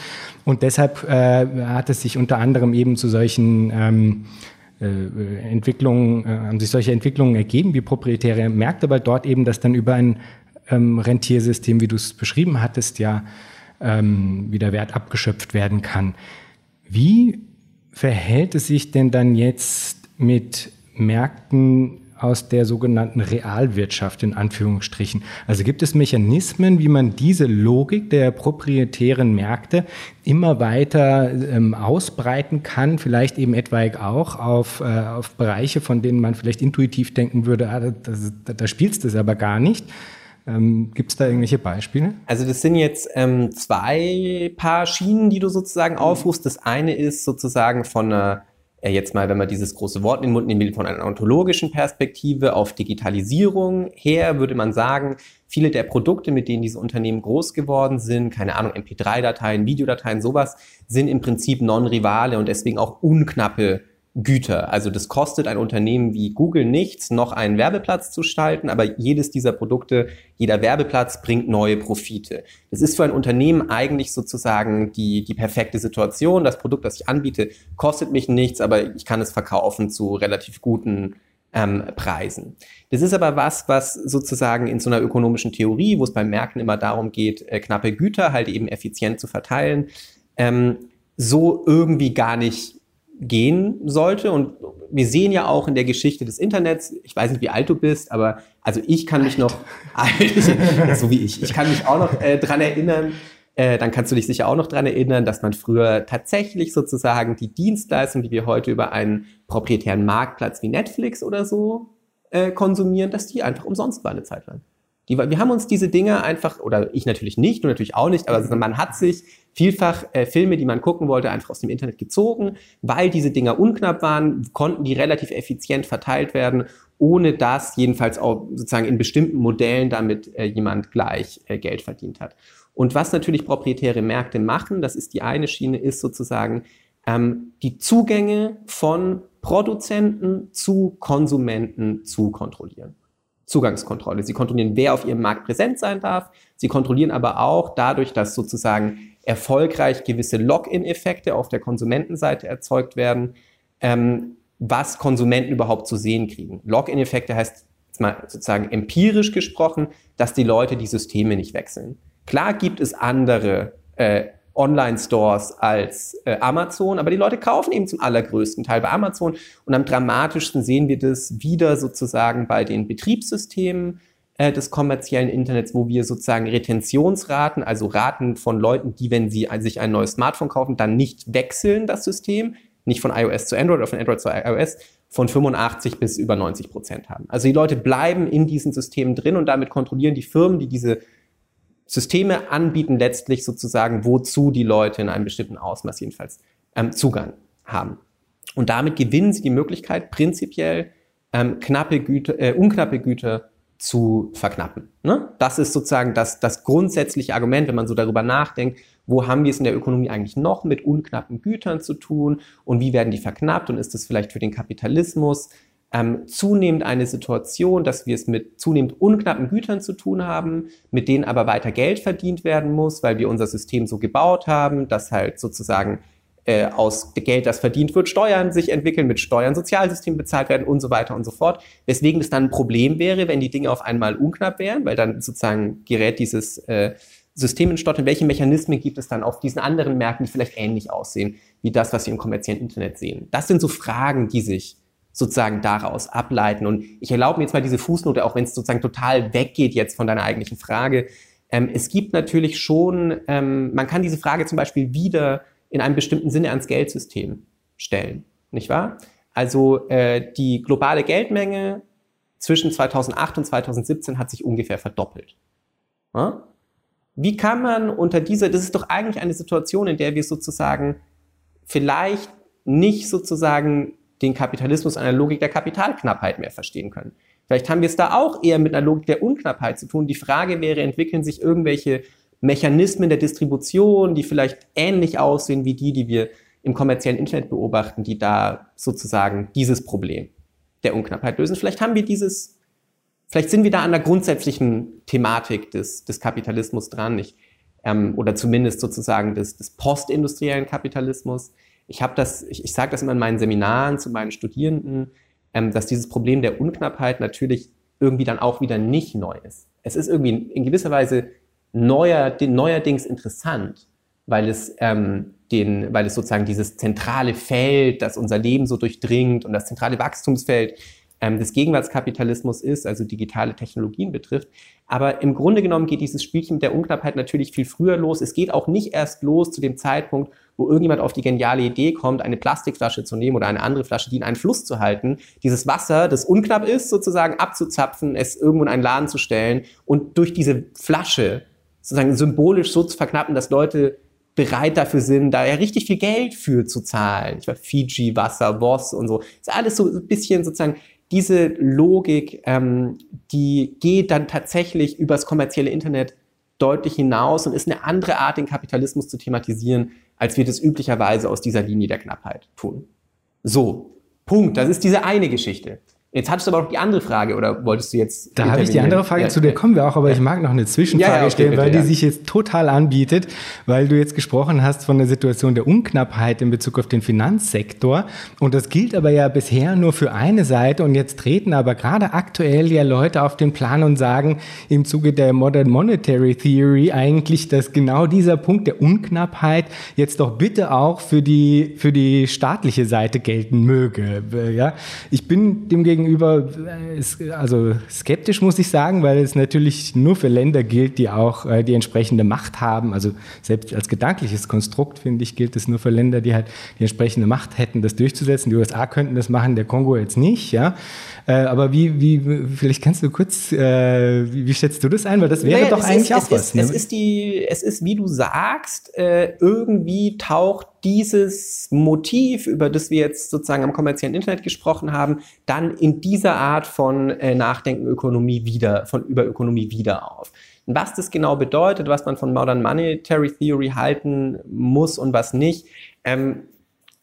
Und deshalb äh, hat es sich unter anderem eben zu solchen ähm, äh, Entwicklungen, äh, haben sich solche Entwicklungen ergeben wie proprietäre Märkte, weil dort eben das dann über ein ähm, Rentiersystem, wie du es beschrieben hattest, ja ähm, wie der Wert abgeschöpft werden kann. Wie verhält es sich denn dann jetzt mit Märkten aus der sogenannten Realwirtschaft in Anführungsstrichen. Also gibt es Mechanismen, wie man diese Logik der proprietären Märkte immer weiter ähm, ausbreiten kann, vielleicht eben etwaig auch auf, äh, auf Bereiche, von denen man vielleicht intuitiv denken würde, ah, da, da, da spielst du es aber gar nicht. Ähm, Gibt es da irgendwelche Beispiele? Also das sind jetzt ähm, zwei Paar Schienen, die du sozusagen aufrufst. Das eine ist sozusagen von einer äh, jetzt mal, wenn man dieses große Wort in den Mund nimmt, von einer ontologischen Perspektive auf Digitalisierung her, würde man sagen, viele der Produkte, mit denen diese Unternehmen groß geworden sind, keine Ahnung, MP3-Dateien, Videodateien, sowas, sind im Prinzip non-rivale und deswegen auch unknappe Güter. Also das kostet ein Unternehmen wie Google nichts, noch einen Werbeplatz zu schalten, aber jedes dieser Produkte, jeder Werbeplatz bringt neue Profite. Das ist für ein Unternehmen eigentlich sozusagen die, die perfekte Situation. Das Produkt, das ich anbiete, kostet mich nichts, aber ich kann es verkaufen zu relativ guten ähm, Preisen. Das ist aber was, was sozusagen in so einer ökonomischen Theorie, wo es beim Märkten immer darum geht, äh, knappe Güter halt eben effizient zu verteilen, ähm, so irgendwie gar nicht gehen sollte. Und wir sehen ja auch in der Geschichte des Internets, ich weiß nicht, wie alt du bist, aber also ich kann mich noch, [LAUGHS] so wie ich, ich kann mich auch noch äh, dran erinnern, äh, dann kannst du dich sicher auch noch dran erinnern, dass man früher tatsächlich sozusagen die Dienstleistung, die wir heute über einen proprietären Marktplatz wie Netflix oder so äh, konsumieren, dass die einfach umsonst war eine Zeit lang. Die, wir haben uns diese Dinge einfach, oder ich natürlich nicht, du natürlich auch nicht, aber man hat sich vielfach äh, Filme, die man gucken wollte, einfach aus dem Internet gezogen. Weil diese Dinger unknapp waren, konnten die relativ effizient verteilt werden, ohne dass jedenfalls auch sozusagen in bestimmten Modellen damit äh, jemand gleich äh, Geld verdient hat. Und was natürlich proprietäre Märkte machen, das ist die eine Schiene, ist sozusagen ähm, die Zugänge von Produzenten zu Konsumenten zu kontrollieren. Zugangskontrolle. Sie kontrollieren, wer auf ihrem Markt präsent sein darf. Sie kontrollieren aber auch dadurch, dass sozusagen erfolgreich gewisse Login-Effekte auf der Konsumentenseite erzeugt werden, ähm, was Konsumenten überhaupt zu sehen kriegen. Login-Effekte heißt mal sozusagen empirisch gesprochen, dass die Leute die Systeme nicht wechseln. Klar gibt es andere äh, Online-Stores als äh, Amazon, aber die Leute kaufen eben zum allergrößten Teil bei Amazon und am dramatischsten sehen wir das wieder sozusagen bei den Betriebssystemen äh, des kommerziellen Internets, wo wir sozusagen Retentionsraten, also Raten von Leuten, die, wenn sie sich ein neues Smartphone kaufen, dann nicht wechseln das System, nicht von iOS zu Android oder von Android zu iOS, von 85 bis über 90 Prozent haben. Also die Leute bleiben in diesen Systemen drin und damit kontrollieren die Firmen, die diese Systeme anbieten letztlich sozusagen, wozu die Leute in einem bestimmten Ausmaß jedenfalls ähm, Zugang haben. Und damit gewinnen sie die Möglichkeit, prinzipiell ähm, knappe Güter, äh, unknappe Güter zu verknappen. Ne? Das ist sozusagen das, das grundsätzliche Argument, wenn man so darüber nachdenkt, wo haben wir es in der Ökonomie eigentlich noch mit unknappen Gütern zu tun und wie werden die verknappt und ist das vielleicht für den Kapitalismus ähm, zunehmend eine Situation, dass wir es mit zunehmend unknappen Gütern zu tun haben, mit denen aber weiter Geld verdient werden muss, weil wir unser System so gebaut haben, dass halt sozusagen äh, aus Geld, das verdient wird, Steuern sich entwickeln, mit Steuern Sozialsystem bezahlt werden und so weiter und so fort. Weswegen es dann ein Problem wäre, wenn die Dinge auf einmal unknapp wären, weil dann sozusagen gerät dieses äh, System in Stottern. Welche Mechanismen gibt es dann auf diesen anderen Märkten, die vielleicht ähnlich aussehen wie das, was wir im kommerziellen Internet sehen? Das sind so Fragen, die sich sozusagen daraus ableiten. Und ich erlaube mir jetzt mal diese Fußnote, auch wenn es sozusagen total weggeht jetzt von deiner eigentlichen Frage. Ähm, es gibt natürlich schon, ähm, man kann diese Frage zum Beispiel wieder in einem bestimmten Sinne ans Geldsystem stellen, nicht wahr? Also äh, die globale Geldmenge zwischen 2008 und 2017 hat sich ungefähr verdoppelt. Ja? Wie kann man unter dieser, das ist doch eigentlich eine Situation, in der wir sozusagen vielleicht nicht sozusagen den Kapitalismus einer Logik der Kapitalknappheit mehr verstehen können. Vielleicht haben wir es da auch eher mit einer Logik der Unknappheit zu tun. Die Frage wäre, entwickeln sich irgendwelche Mechanismen der Distribution, die vielleicht ähnlich aussehen wie die, die wir im kommerziellen Internet beobachten, die da sozusagen dieses Problem der Unknappheit lösen. Vielleicht haben wir dieses, vielleicht sind wir da an der grundsätzlichen Thematik des, des Kapitalismus dran, ich, ähm, oder zumindest sozusagen des, des postindustriellen Kapitalismus ich habe das, ich, ich sage das immer in meinen Seminaren zu meinen Studierenden, ähm, dass dieses Problem der Unknappheit natürlich irgendwie dann auch wieder nicht neu ist. Es ist irgendwie in gewisser Weise neuer, neuerdings interessant, weil es ähm, den, weil es sozusagen dieses zentrale Feld, das unser Leben so durchdringt und das zentrale Wachstumsfeld ähm, des Gegenwartskapitalismus ist, also digitale Technologien betrifft. Aber im Grunde genommen geht dieses Spielchen mit der Unknappheit natürlich viel früher los. Es geht auch nicht erst los zu dem Zeitpunkt, wo irgendjemand auf die geniale Idee kommt, eine Plastikflasche zu nehmen oder eine andere Flasche, die in einen Fluss zu halten, dieses Wasser, das unknapp ist, sozusagen abzuzapfen, es irgendwo in einen Laden zu stellen und durch diese Flasche sozusagen symbolisch so zu verknappen, dass Leute bereit dafür sind, da ja richtig viel Geld für zu zahlen. Ich war Fiji, Wasser, Boss und so. Das ist alles so ein bisschen sozusagen diese Logik, ähm, die geht dann tatsächlich übers kommerzielle Internet deutlich hinaus und ist eine andere Art, den Kapitalismus zu thematisieren, als wir das üblicherweise aus dieser Linie der Knappheit tun. So, Punkt. Das ist diese eine Geschichte. Jetzt hattest du aber auch die andere Frage, oder wolltest du jetzt. Da habe ich die andere Frage, ja, zu der kommen wir auch, aber ja. ich mag noch eine Zwischenfrage ja, okay, stellen, bitte, weil die sich jetzt total anbietet, weil du jetzt gesprochen hast von der Situation der Unknappheit in Bezug auf den Finanzsektor. Und das gilt aber ja bisher nur für eine Seite. Und jetzt treten aber gerade aktuell ja Leute auf den Plan und sagen im Zuge der Modern Monetary Theory eigentlich, dass genau dieser Punkt der Unknappheit jetzt doch bitte auch für die, für die staatliche Seite gelten möge. Ja, ich bin demgegenüber gegenüber, äh, also skeptisch muss ich sagen, weil es natürlich nur für Länder gilt, die auch äh, die entsprechende Macht haben. Also selbst als gedankliches Konstrukt, finde ich, gilt es nur für Länder, die halt die entsprechende Macht hätten, das durchzusetzen. Die USA könnten das machen, der Kongo jetzt nicht, ja. Äh, aber wie, wie, vielleicht kannst du kurz, äh, wie, wie schätzt du das ein? Weil das wäre naja, doch eigentlich ist, auch es was. Ist, ne? Es ist die, es ist, wie du sagst, äh, irgendwie taucht dieses Motiv, über das wir jetzt sozusagen am kommerziellen Internet gesprochen haben, dann in dieser Art von äh, Nachdenken Ökonomie wieder, von über Ökonomie wieder auf. Und was das genau bedeutet, was man von Modern Monetary Theory halten muss und was nicht, ähm,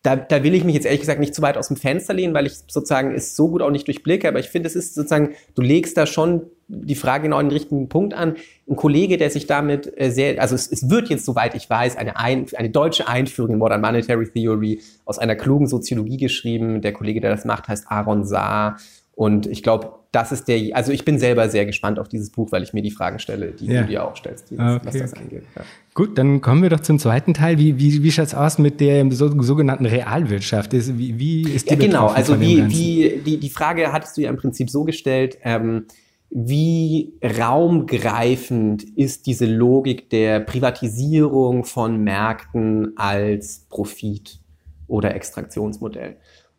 da, da will ich mich jetzt ehrlich gesagt nicht zu weit aus dem Fenster lehnen, weil ich sozusagen es so gut auch nicht durchblicke, aber ich finde, es ist sozusagen, du legst da schon die Frage genau in den richtigen Punkt an. Ein Kollege, der sich damit äh, sehr, also es, es wird jetzt, soweit ich weiß, eine, ein, eine deutsche Einführung in Modern Monetary Theory aus einer klugen Soziologie geschrieben. Der Kollege, der das macht, heißt Aaron Saar. Und ich glaube, das ist der, also ich bin selber sehr gespannt auf dieses Buch, weil ich mir die Fragen stelle, die ja. du dir auch stellst, die, okay. was das angeht. Ja. Gut, dann kommen wir doch zum zweiten Teil. Wie, wie, wie schaut es aus mit der so, sogenannten Realwirtschaft? Wie, wie ist die ja, genau, also wie, wie, die, die Frage hattest du ja im Prinzip so gestellt, ähm, wie raumgreifend ist diese Logik der Privatisierung von Märkten als Profit- oder Extraktionsmodell?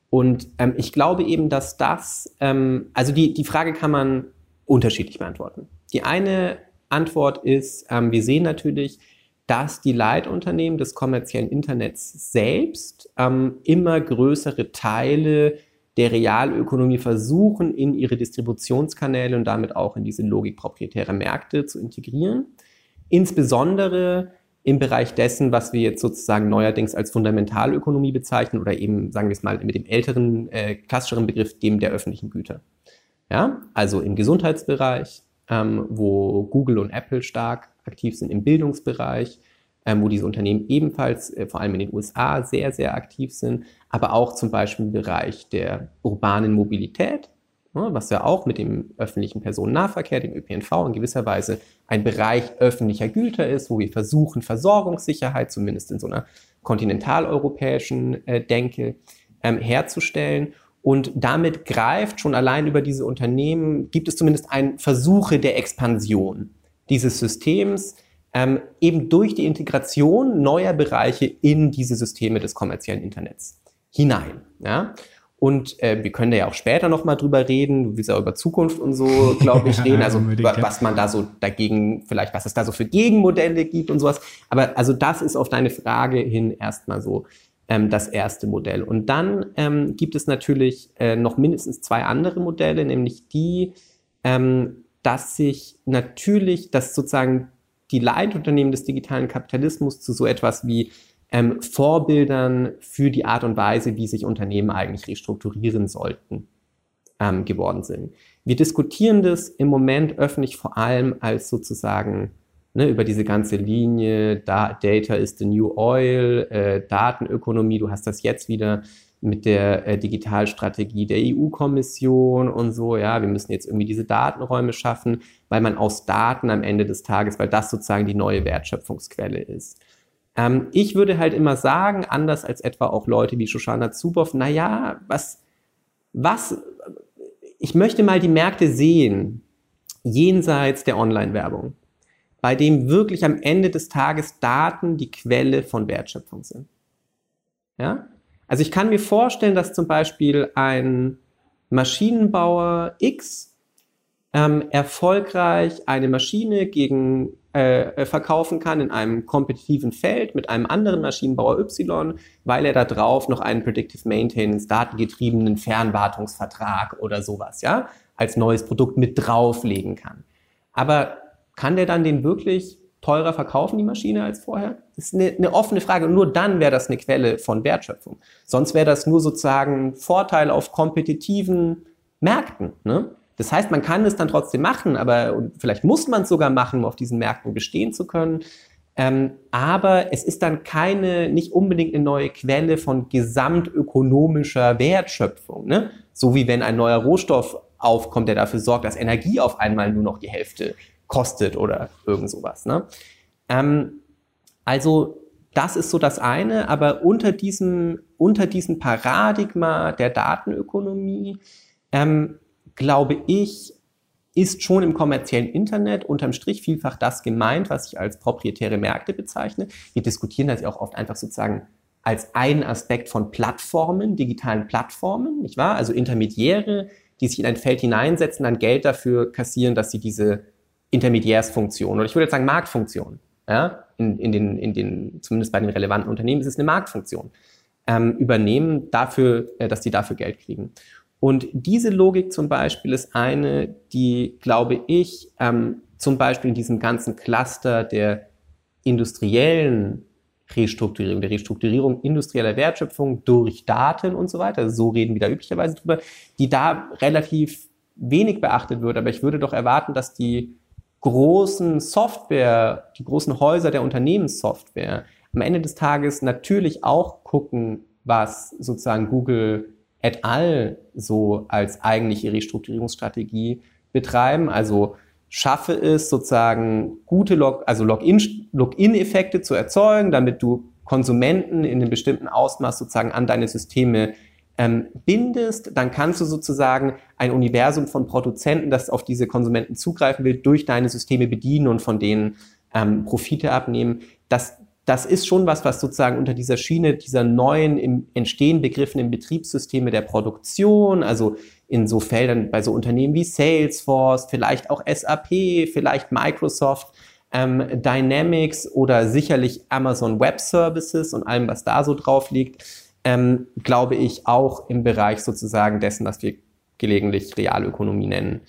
Und ähm, ich glaube eben, dass das, ähm, also die, die Frage kann man unterschiedlich beantworten. Die eine Antwort ist, ähm, wir sehen natürlich, dass die Leitunternehmen des kommerziellen Internets selbst ähm, immer größere Teile der Realökonomie versuchen, in ihre Distributionskanäle und damit auch in diese Logik proprietärer Märkte zu integrieren. Insbesondere im Bereich dessen, was wir jetzt sozusagen neuerdings als Fundamentalökonomie bezeichnen oder eben, sagen wir es mal, mit dem älteren, äh, klassischeren Begriff, dem der öffentlichen Güter. Ja, also im Gesundheitsbereich, ähm, wo Google und Apple stark aktiv sind, im Bildungsbereich, ähm, wo diese Unternehmen ebenfalls, äh, vor allem in den USA, sehr, sehr aktiv sind, aber auch zum Beispiel im Bereich der urbanen Mobilität, was ja auch mit dem öffentlichen Personennahverkehr, dem ÖPNV in gewisser Weise ein Bereich öffentlicher Güter ist, wo wir versuchen, Versorgungssicherheit, zumindest in so einer kontinentaleuropäischen äh, Denke, ähm, herzustellen. Und damit greift schon allein über diese Unternehmen, gibt es zumindest ein Versuche der Expansion dieses Systems, ähm, eben durch die Integration neuer Bereiche in diese Systeme des kommerziellen Internets hinein. Ja? Und äh, wir können da ja auch später nochmal drüber reden. Du willst ja über Zukunft und so, glaube ich, [LAUGHS] reden. Also was man da so dagegen, vielleicht was es da so für Gegenmodelle gibt und sowas. Aber also das ist auf deine Frage hin erstmal so ähm, das erste Modell. Und dann ähm, gibt es natürlich äh, noch mindestens zwei andere Modelle, nämlich die, ähm, dass sich natürlich, dass sozusagen die Leitunternehmen des digitalen Kapitalismus zu so etwas wie ähm, Vorbildern für die Art und Weise, wie sich Unternehmen eigentlich restrukturieren sollten, ähm, geworden sind. Wir diskutieren das im Moment öffentlich vor allem als sozusagen ne, über diese ganze Linie, da, Data is the new oil, äh, Datenökonomie, du hast das jetzt wieder mit der äh, Digitalstrategie der EU-Kommission und so, ja, wir müssen jetzt irgendwie diese Datenräume schaffen, weil man aus Daten am Ende des Tages, weil das sozusagen die neue Wertschöpfungsquelle ist. Ähm, ich würde halt immer sagen, anders als etwa auch Leute wie Shoshana Zuboff, naja, was, was, ich möchte mal die Märkte sehen, jenseits der Online-Werbung, bei dem wirklich am Ende des Tages Daten die Quelle von Wertschöpfung sind. Ja? Also ich kann mir vorstellen, dass zum Beispiel ein Maschinenbauer X ähm, erfolgreich eine Maschine gegen äh, verkaufen kann in einem kompetitiven Feld mit einem anderen Maschinenbauer Y, weil er da drauf noch einen Predictive Maintenance, datengetriebenen Fernwartungsvertrag oder sowas, ja, als neues Produkt mit drauflegen kann. Aber kann der dann den wirklich teurer verkaufen, die Maschine, als vorher? Das ist eine, eine offene Frage. Und nur dann wäre das eine Quelle von Wertschöpfung. Sonst wäre das nur sozusagen Vorteil auf kompetitiven Märkten. Ne? Das heißt, man kann es dann trotzdem machen, aber vielleicht muss man es sogar machen, um auf diesen Märkten bestehen zu können. Ähm, aber es ist dann keine, nicht unbedingt eine neue Quelle von gesamtökonomischer Wertschöpfung. Ne? So wie wenn ein neuer Rohstoff aufkommt, der dafür sorgt, dass Energie auf einmal nur noch die Hälfte kostet oder irgend sowas. Ne? Ähm, also das ist so das eine, aber unter diesem, unter diesem Paradigma der Datenökonomie ähm, glaube ich, ist schon im kommerziellen Internet unterm Strich vielfach das gemeint, was ich als proprietäre Märkte bezeichne. Wir diskutieren das ja auch oft einfach sozusagen als einen Aspekt von Plattformen, digitalen Plattformen, nicht wahr? Also Intermediäre, die sich in ein Feld hineinsetzen, dann Geld dafür kassieren, dass sie diese Intermediärsfunktion oder ich würde jetzt sagen Marktfunktion, ja, in, in, den, in den, zumindest bei den relevanten Unternehmen ist es eine Marktfunktion, ähm, übernehmen dafür, äh, dass die dafür Geld kriegen. Und diese Logik zum Beispiel ist eine, die, glaube ich, ähm, zum Beispiel in diesem ganzen Cluster der industriellen Restrukturierung, der Restrukturierung industrieller Wertschöpfung durch Daten und so weiter, so reden wir da üblicherweise drüber, die da relativ wenig beachtet wird. Aber ich würde doch erwarten, dass die großen Software, die großen Häuser der Unternehmenssoftware am Ende des Tages natürlich auch gucken, was sozusagen Google et al. so als eigentliche Restrukturierungsstrategie betreiben. Also schaffe es sozusagen gute Log also Login-Effekte Login zu erzeugen, damit du Konsumenten in einem bestimmten Ausmaß sozusagen an deine Systeme ähm, bindest, dann kannst du sozusagen ein Universum von Produzenten, das auf diese Konsumenten zugreifen will, durch deine Systeme bedienen und von denen ähm, Profite abnehmen. Das das ist schon was, was sozusagen unter dieser Schiene dieser neuen im Entstehen begriffenen Betriebssysteme der Produktion, also in so Feldern bei so Unternehmen wie Salesforce, vielleicht auch SAP, vielleicht Microsoft, ähm, Dynamics oder sicherlich Amazon Web Services und allem, was da so drauf liegt, ähm, glaube ich auch im Bereich sozusagen dessen, was wir gelegentlich Realökonomie nennen,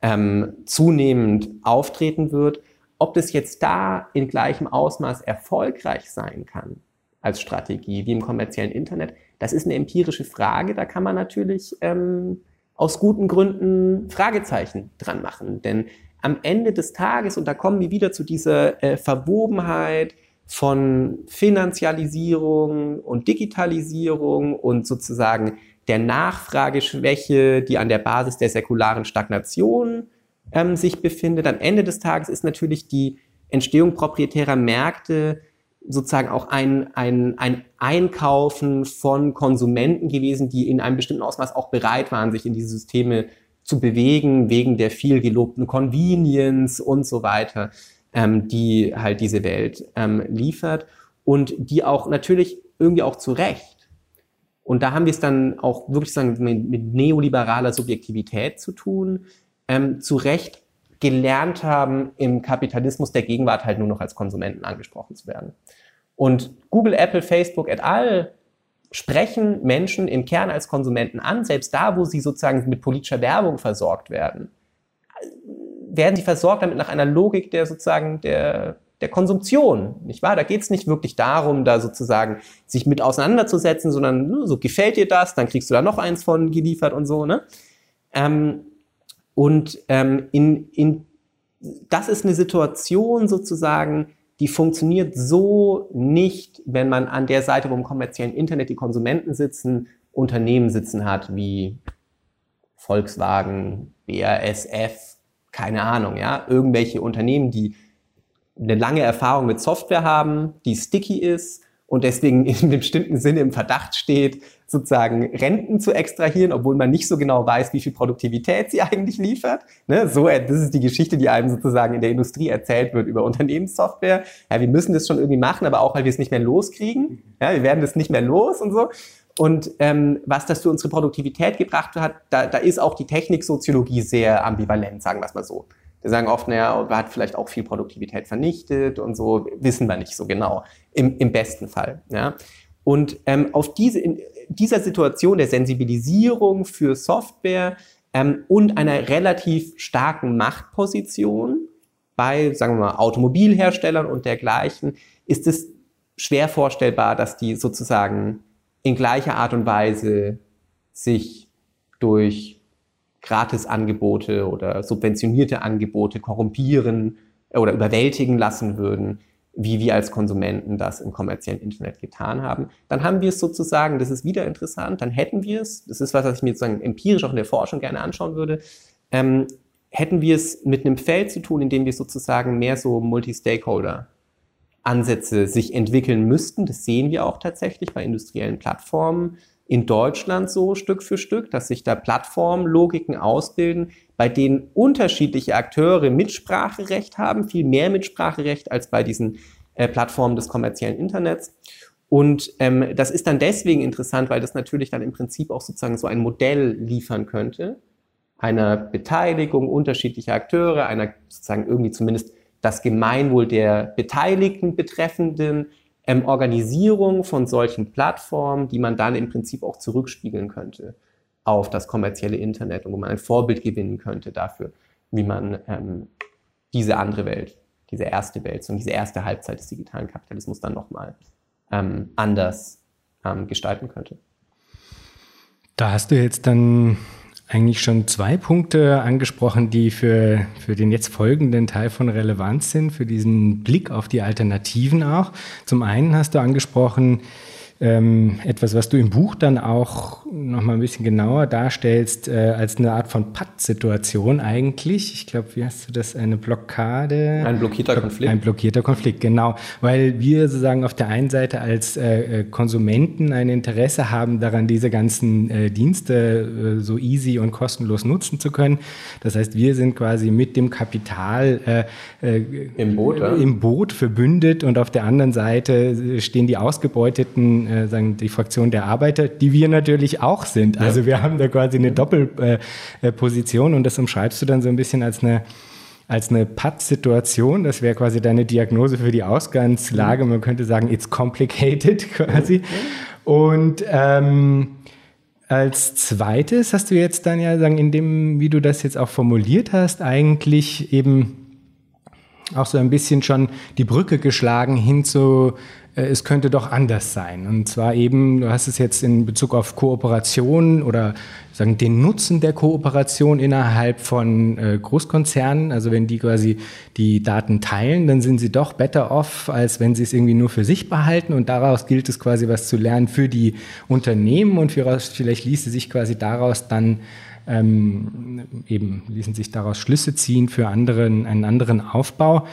ähm, zunehmend auftreten wird. Ob das jetzt da in gleichem Ausmaß erfolgreich sein kann als Strategie wie im kommerziellen Internet, das ist eine empirische Frage. Da kann man natürlich ähm, aus guten Gründen Fragezeichen dran machen. Denn am Ende des Tages, und da kommen wir wieder zu dieser äh, Verwobenheit von Finanzialisierung und Digitalisierung und sozusagen der Nachfrageschwäche, die an der Basis der säkularen Stagnation ähm, sich befindet. Am Ende des Tages ist natürlich die Entstehung proprietärer Märkte sozusagen auch ein, ein, ein Einkaufen von Konsumenten gewesen, die in einem bestimmten Ausmaß auch bereit waren, sich in diese Systeme zu bewegen, wegen der viel gelobten Convenience und so weiter, ähm, die halt diese Welt ähm, liefert und die auch natürlich irgendwie auch zu Recht. Und da haben wir es dann auch wirklich sagen, mit, mit neoliberaler Subjektivität zu tun, ähm, zu Recht gelernt haben, im Kapitalismus der Gegenwart halt nur noch als Konsumenten angesprochen zu werden. Und Google, Apple, Facebook et al. sprechen Menschen im Kern als Konsumenten an, selbst da, wo sie sozusagen mit politischer Werbung versorgt werden, werden sie versorgt damit nach einer Logik der sozusagen der, der Konsumption, nicht wahr? Da geht es nicht wirklich darum, da sozusagen sich mit auseinanderzusetzen, sondern so gefällt dir das, dann kriegst du da noch eins von geliefert und so, ne? Ähm, und ähm, in, in, das ist eine Situation sozusagen, die funktioniert so nicht, wenn man an der Seite, wo im kommerziellen Internet die Konsumenten sitzen, Unternehmen sitzen hat wie Volkswagen, BASF, keine Ahnung, ja, irgendwelche Unternehmen, die eine lange Erfahrung mit Software haben, die sticky ist und deswegen in einem bestimmten Sinne im Verdacht steht, sozusagen Renten zu extrahieren, obwohl man nicht so genau weiß, wie viel Produktivität sie [LAUGHS] eigentlich liefert. Ne? So, äh, das ist die Geschichte, die einem sozusagen in der Industrie erzählt wird über Unternehmenssoftware. Ja, wir müssen das schon irgendwie machen, aber auch, weil wir es nicht mehr loskriegen. Ja, wir werden das nicht mehr los und so. Und ähm, was das für unsere Produktivität gebracht hat, da, da ist auch die Techniksoziologie sehr ambivalent, sagen wir es mal so. Wir sagen oft, naja, man hat vielleicht auch viel Produktivität vernichtet und so, wissen wir nicht so genau, im, im besten Fall. Ja. Und ähm, auf diese, in dieser Situation der Sensibilisierung für Software ähm, und einer relativ starken Machtposition bei, sagen wir mal, Automobilherstellern und dergleichen, ist es schwer vorstellbar, dass die sozusagen in gleicher Art und Weise sich durch Gratisangebote oder subventionierte Angebote korrumpieren oder überwältigen lassen würden, wie wir als Konsumenten das im kommerziellen Internet getan haben. Dann haben wir es sozusagen, das ist wieder interessant, dann hätten wir es, das ist was, was ich mir sozusagen empirisch auch in der Forschung gerne anschauen würde, ähm, hätten wir es mit einem Feld zu tun, in dem wir sozusagen mehr so Multi-Stakeholder Ansätze sich entwickeln müssten. Das sehen wir auch tatsächlich bei industriellen Plattformen in Deutschland so Stück für Stück, dass sich da Plattformlogiken ausbilden, bei denen unterschiedliche Akteure Mitspracherecht haben, viel mehr Mitspracherecht als bei diesen äh, Plattformen des kommerziellen Internets. Und ähm, das ist dann deswegen interessant, weil das natürlich dann im Prinzip auch sozusagen so ein Modell liefern könnte, einer Beteiligung unterschiedlicher Akteure, einer sozusagen irgendwie zumindest das Gemeinwohl der Beteiligten betreffenden ähm, Organisierung von solchen Plattformen, die man dann im Prinzip auch zurückspiegeln könnte auf das kommerzielle Internet und wo man ein Vorbild gewinnen könnte dafür, wie man ähm, diese andere Welt, diese erste Welt, und diese erste Halbzeit des digitalen Kapitalismus dann nochmal ähm, anders ähm, gestalten könnte. Da hast du jetzt dann eigentlich schon zwei Punkte angesprochen, die für, für den jetzt folgenden Teil von Relevanz sind, für diesen Blick auf die Alternativen auch. Zum einen hast du angesprochen, ähm, etwas, was du im Buch dann auch noch mal ein bisschen genauer darstellst, äh, als eine Art von Patt-Situation eigentlich. Ich glaube, wie hast du das? Eine Blockade? Ein blockierter Block Konflikt. Ein blockierter Konflikt, genau. Weil wir sozusagen auf der einen Seite als äh, äh Konsumenten ein Interesse haben daran, diese ganzen äh, Dienste äh, so easy und kostenlos nutzen zu können. Das heißt, wir sind quasi mit dem Kapital äh, im, Boot, ja? im Boot verbündet und auf der anderen Seite stehen die ausgebeuteten äh, sagen, die Fraktion der Arbeiter, die wir natürlich auch sind. Ja. Also wir haben da quasi eine Doppelposition äh, und das umschreibst du dann so ein bisschen als eine als eine Patt-Situation. Das wäre quasi deine Diagnose für die Ausgangslage. Man könnte sagen, it's complicated [LAUGHS] quasi. Und ähm, als zweites hast du jetzt dann ja sagen, in dem, wie du das jetzt auch formuliert hast, eigentlich eben auch so ein bisschen schon die Brücke geschlagen hin zu es könnte doch anders sein. Und zwar eben, du hast es jetzt in Bezug auf Kooperation oder sagen den Nutzen der Kooperation innerhalb von äh, Großkonzernen. Also wenn die quasi die Daten teilen, dann sind sie doch better off, als wenn sie es irgendwie nur für sich behalten. Und daraus gilt es quasi was zu lernen für die Unternehmen und vielleicht ließe sich quasi daraus dann ähm, eben ließen sich daraus Schlüsse ziehen für anderen, einen anderen Aufbau.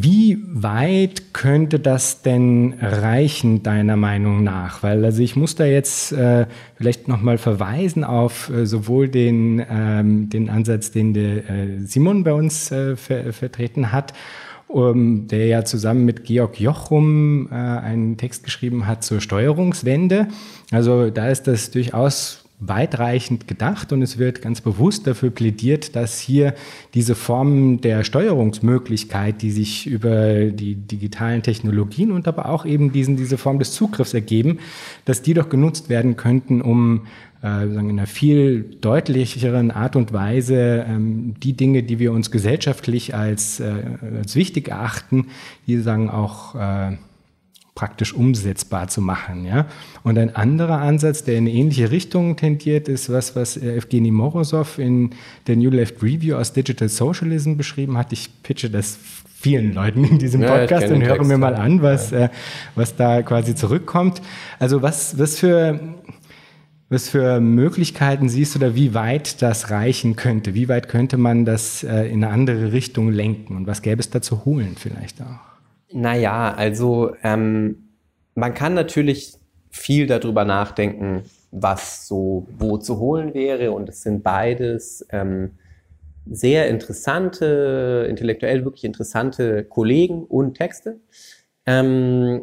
Wie weit könnte das denn reichen, deiner Meinung nach? Weil also ich muss da jetzt äh, vielleicht nochmal verweisen auf äh, sowohl den, ähm, den Ansatz, den der äh, Simon bei uns äh, ver vertreten hat, um, der ja zusammen mit Georg Jochum äh, einen Text geschrieben hat zur Steuerungswende. Also da ist das durchaus weitreichend gedacht und es wird ganz bewusst dafür plädiert, dass hier diese Formen der Steuerungsmöglichkeit, die sich über die digitalen Technologien und aber auch eben diesen, diese Form des Zugriffs ergeben, dass die doch genutzt werden könnten, um äh, in einer viel deutlicheren Art und Weise ähm, die Dinge, die wir uns gesellschaftlich als, äh, als wichtig erachten, die sagen auch äh, praktisch umsetzbar zu machen. Ja? Und ein anderer Ansatz, der in eine ähnliche Richtung tendiert, ist was, was Evgeny Morozov in der New Left Review aus Digital Socialism beschrieben hat. Ich pitche das vielen Leuten in diesem Podcast ja, und höre mir mal an, was, ja. äh, was da quasi zurückkommt. Also was, was für Was für Möglichkeiten siehst du da, wie weit das reichen könnte? Wie weit könnte man das äh, in eine andere Richtung lenken? Und was gäbe es da zu holen vielleicht auch? Naja, also ähm, man kann natürlich viel darüber nachdenken, was so wo zu holen wäre. Und es sind beides ähm, sehr interessante, intellektuell wirklich interessante Kollegen und Texte. Ähm,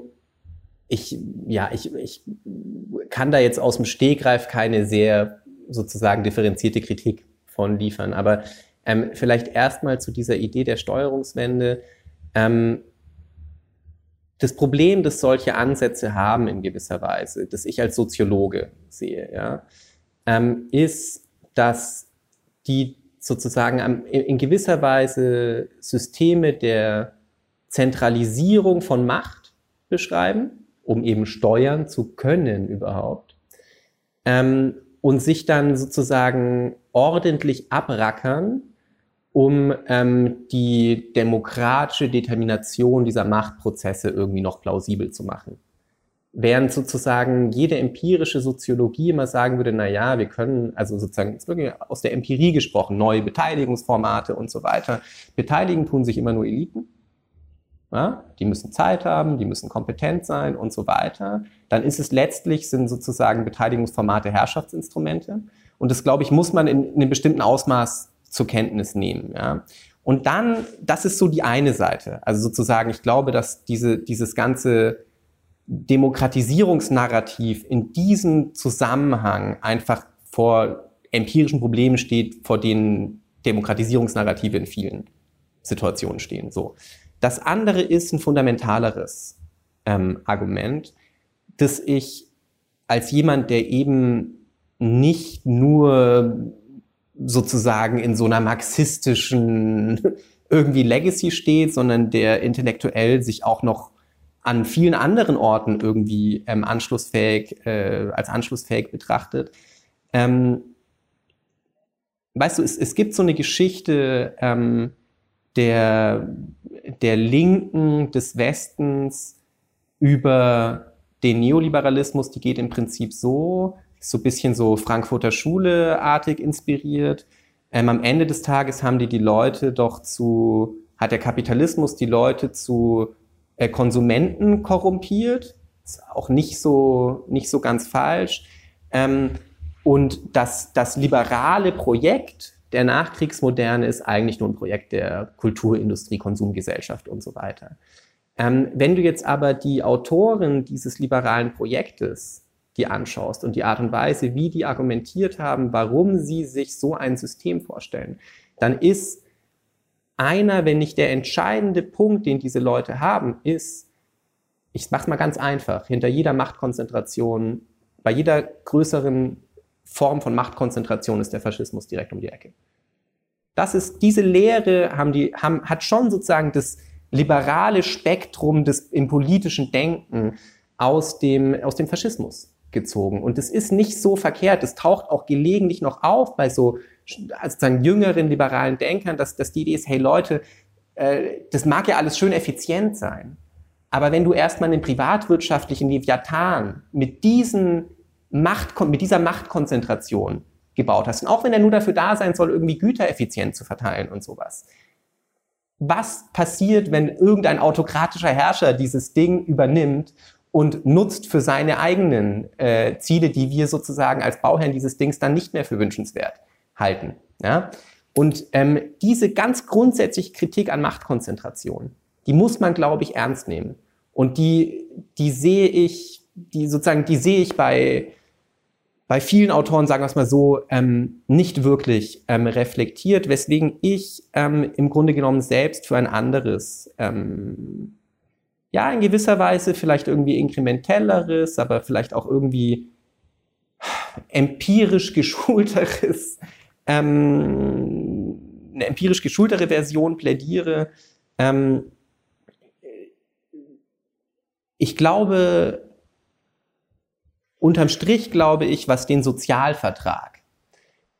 ich, ja, ich, ich kann da jetzt aus dem Stegreif keine sehr sozusagen differenzierte Kritik von liefern. Aber ähm, vielleicht erstmal zu dieser Idee der Steuerungswende. Ähm, das Problem, das solche Ansätze haben in gewisser Weise, das ich als Soziologe sehe, ja, ähm, ist, dass die sozusagen in gewisser Weise Systeme der Zentralisierung von Macht beschreiben um eben steuern zu können überhaupt. Ähm, und sich dann sozusagen ordentlich abrackern, um ähm, die demokratische Determination dieser Machtprozesse irgendwie noch plausibel zu machen. Während sozusagen jede empirische Soziologie immer sagen würde, na ja, wir können, also sozusagen wirklich aus der Empirie gesprochen, neue Beteiligungsformate und so weiter. Beteiligen tun sich immer nur Eliten. Ja, die müssen Zeit haben, die müssen kompetent sein und so weiter. Dann ist es letztlich, sind sozusagen Beteiligungsformate Herrschaftsinstrumente. Und das, glaube ich, muss man in, in einem bestimmten Ausmaß zur Kenntnis nehmen. Ja. Und dann, das ist so die eine Seite. Also sozusagen, ich glaube, dass diese, dieses ganze Demokratisierungsnarrativ in diesem Zusammenhang einfach vor empirischen Problemen steht, vor denen Demokratisierungsnarrative in vielen Situationen stehen. So. Das andere ist ein fundamentaleres ähm, Argument, dass ich als jemand, der eben nicht nur sozusagen in so einer marxistischen [LAUGHS] irgendwie Legacy steht, sondern der intellektuell sich auch noch an vielen anderen Orten irgendwie ähm, anschlussfähig, äh, als anschlussfähig betrachtet. Ähm, weißt du, es, es gibt so eine Geschichte ähm, der der Linken des Westens über den Neoliberalismus, die geht im Prinzip so, so ein bisschen so Frankfurter Schule-artig inspiriert. Ähm, am Ende des Tages haben die die Leute doch zu, hat der Kapitalismus die Leute zu äh, Konsumenten korrumpiert. Ist auch nicht so, nicht so ganz falsch. Ähm, und das, das liberale Projekt der Nachkriegsmoderne ist eigentlich nur ein Projekt der Kultur, Industrie, Konsumgesellschaft und so weiter. Ähm, wenn du jetzt aber die Autoren dieses liberalen Projektes die anschaust und die Art und Weise, wie die argumentiert haben, warum sie sich so ein System vorstellen, dann ist einer, wenn nicht der entscheidende Punkt, den diese Leute haben, ist, ich mach's mal ganz einfach, hinter jeder Machtkonzentration, bei jeder größeren Form von Machtkonzentration ist der Faschismus direkt um die Ecke. Das ist, diese Lehre haben die, haben, hat schon sozusagen das liberale Spektrum des, im politischen Denken aus dem, aus dem Faschismus gezogen. Und es ist nicht so verkehrt. Es taucht auch gelegentlich noch auf bei so sozusagen jüngeren liberalen Denkern, dass, dass die Idee ist, hey Leute, äh, das mag ja alles schön effizient sein. Aber wenn du erstmal einen privatwirtschaftlichen Leviathan mit diesen Macht, mit dieser Machtkonzentration gebaut hast. Und auch wenn er nur dafür da sein soll, irgendwie Güter effizient zu verteilen und sowas. Was passiert, wenn irgendein autokratischer Herrscher dieses Ding übernimmt und nutzt für seine eigenen äh, Ziele, die wir sozusagen als Bauherren dieses Dings dann nicht mehr für wünschenswert halten? Ja? Und ähm, diese ganz grundsätzliche Kritik an Machtkonzentration, die muss man, glaube ich, ernst nehmen. Und die, die sehe ich, die sozusagen, die sehe ich bei, bei vielen Autoren, sagen wir es mal so, ähm, nicht wirklich ähm, reflektiert, weswegen ich ähm, im Grunde genommen selbst für ein anderes, ähm, ja, in gewisser Weise vielleicht irgendwie inkrementelleres, aber vielleicht auch irgendwie empirisch geschulteres, [LAUGHS] ähm, eine empirisch geschultere Version plädiere. Ähm, ich glaube, unterm Strich glaube ich, was den Sozialvertrag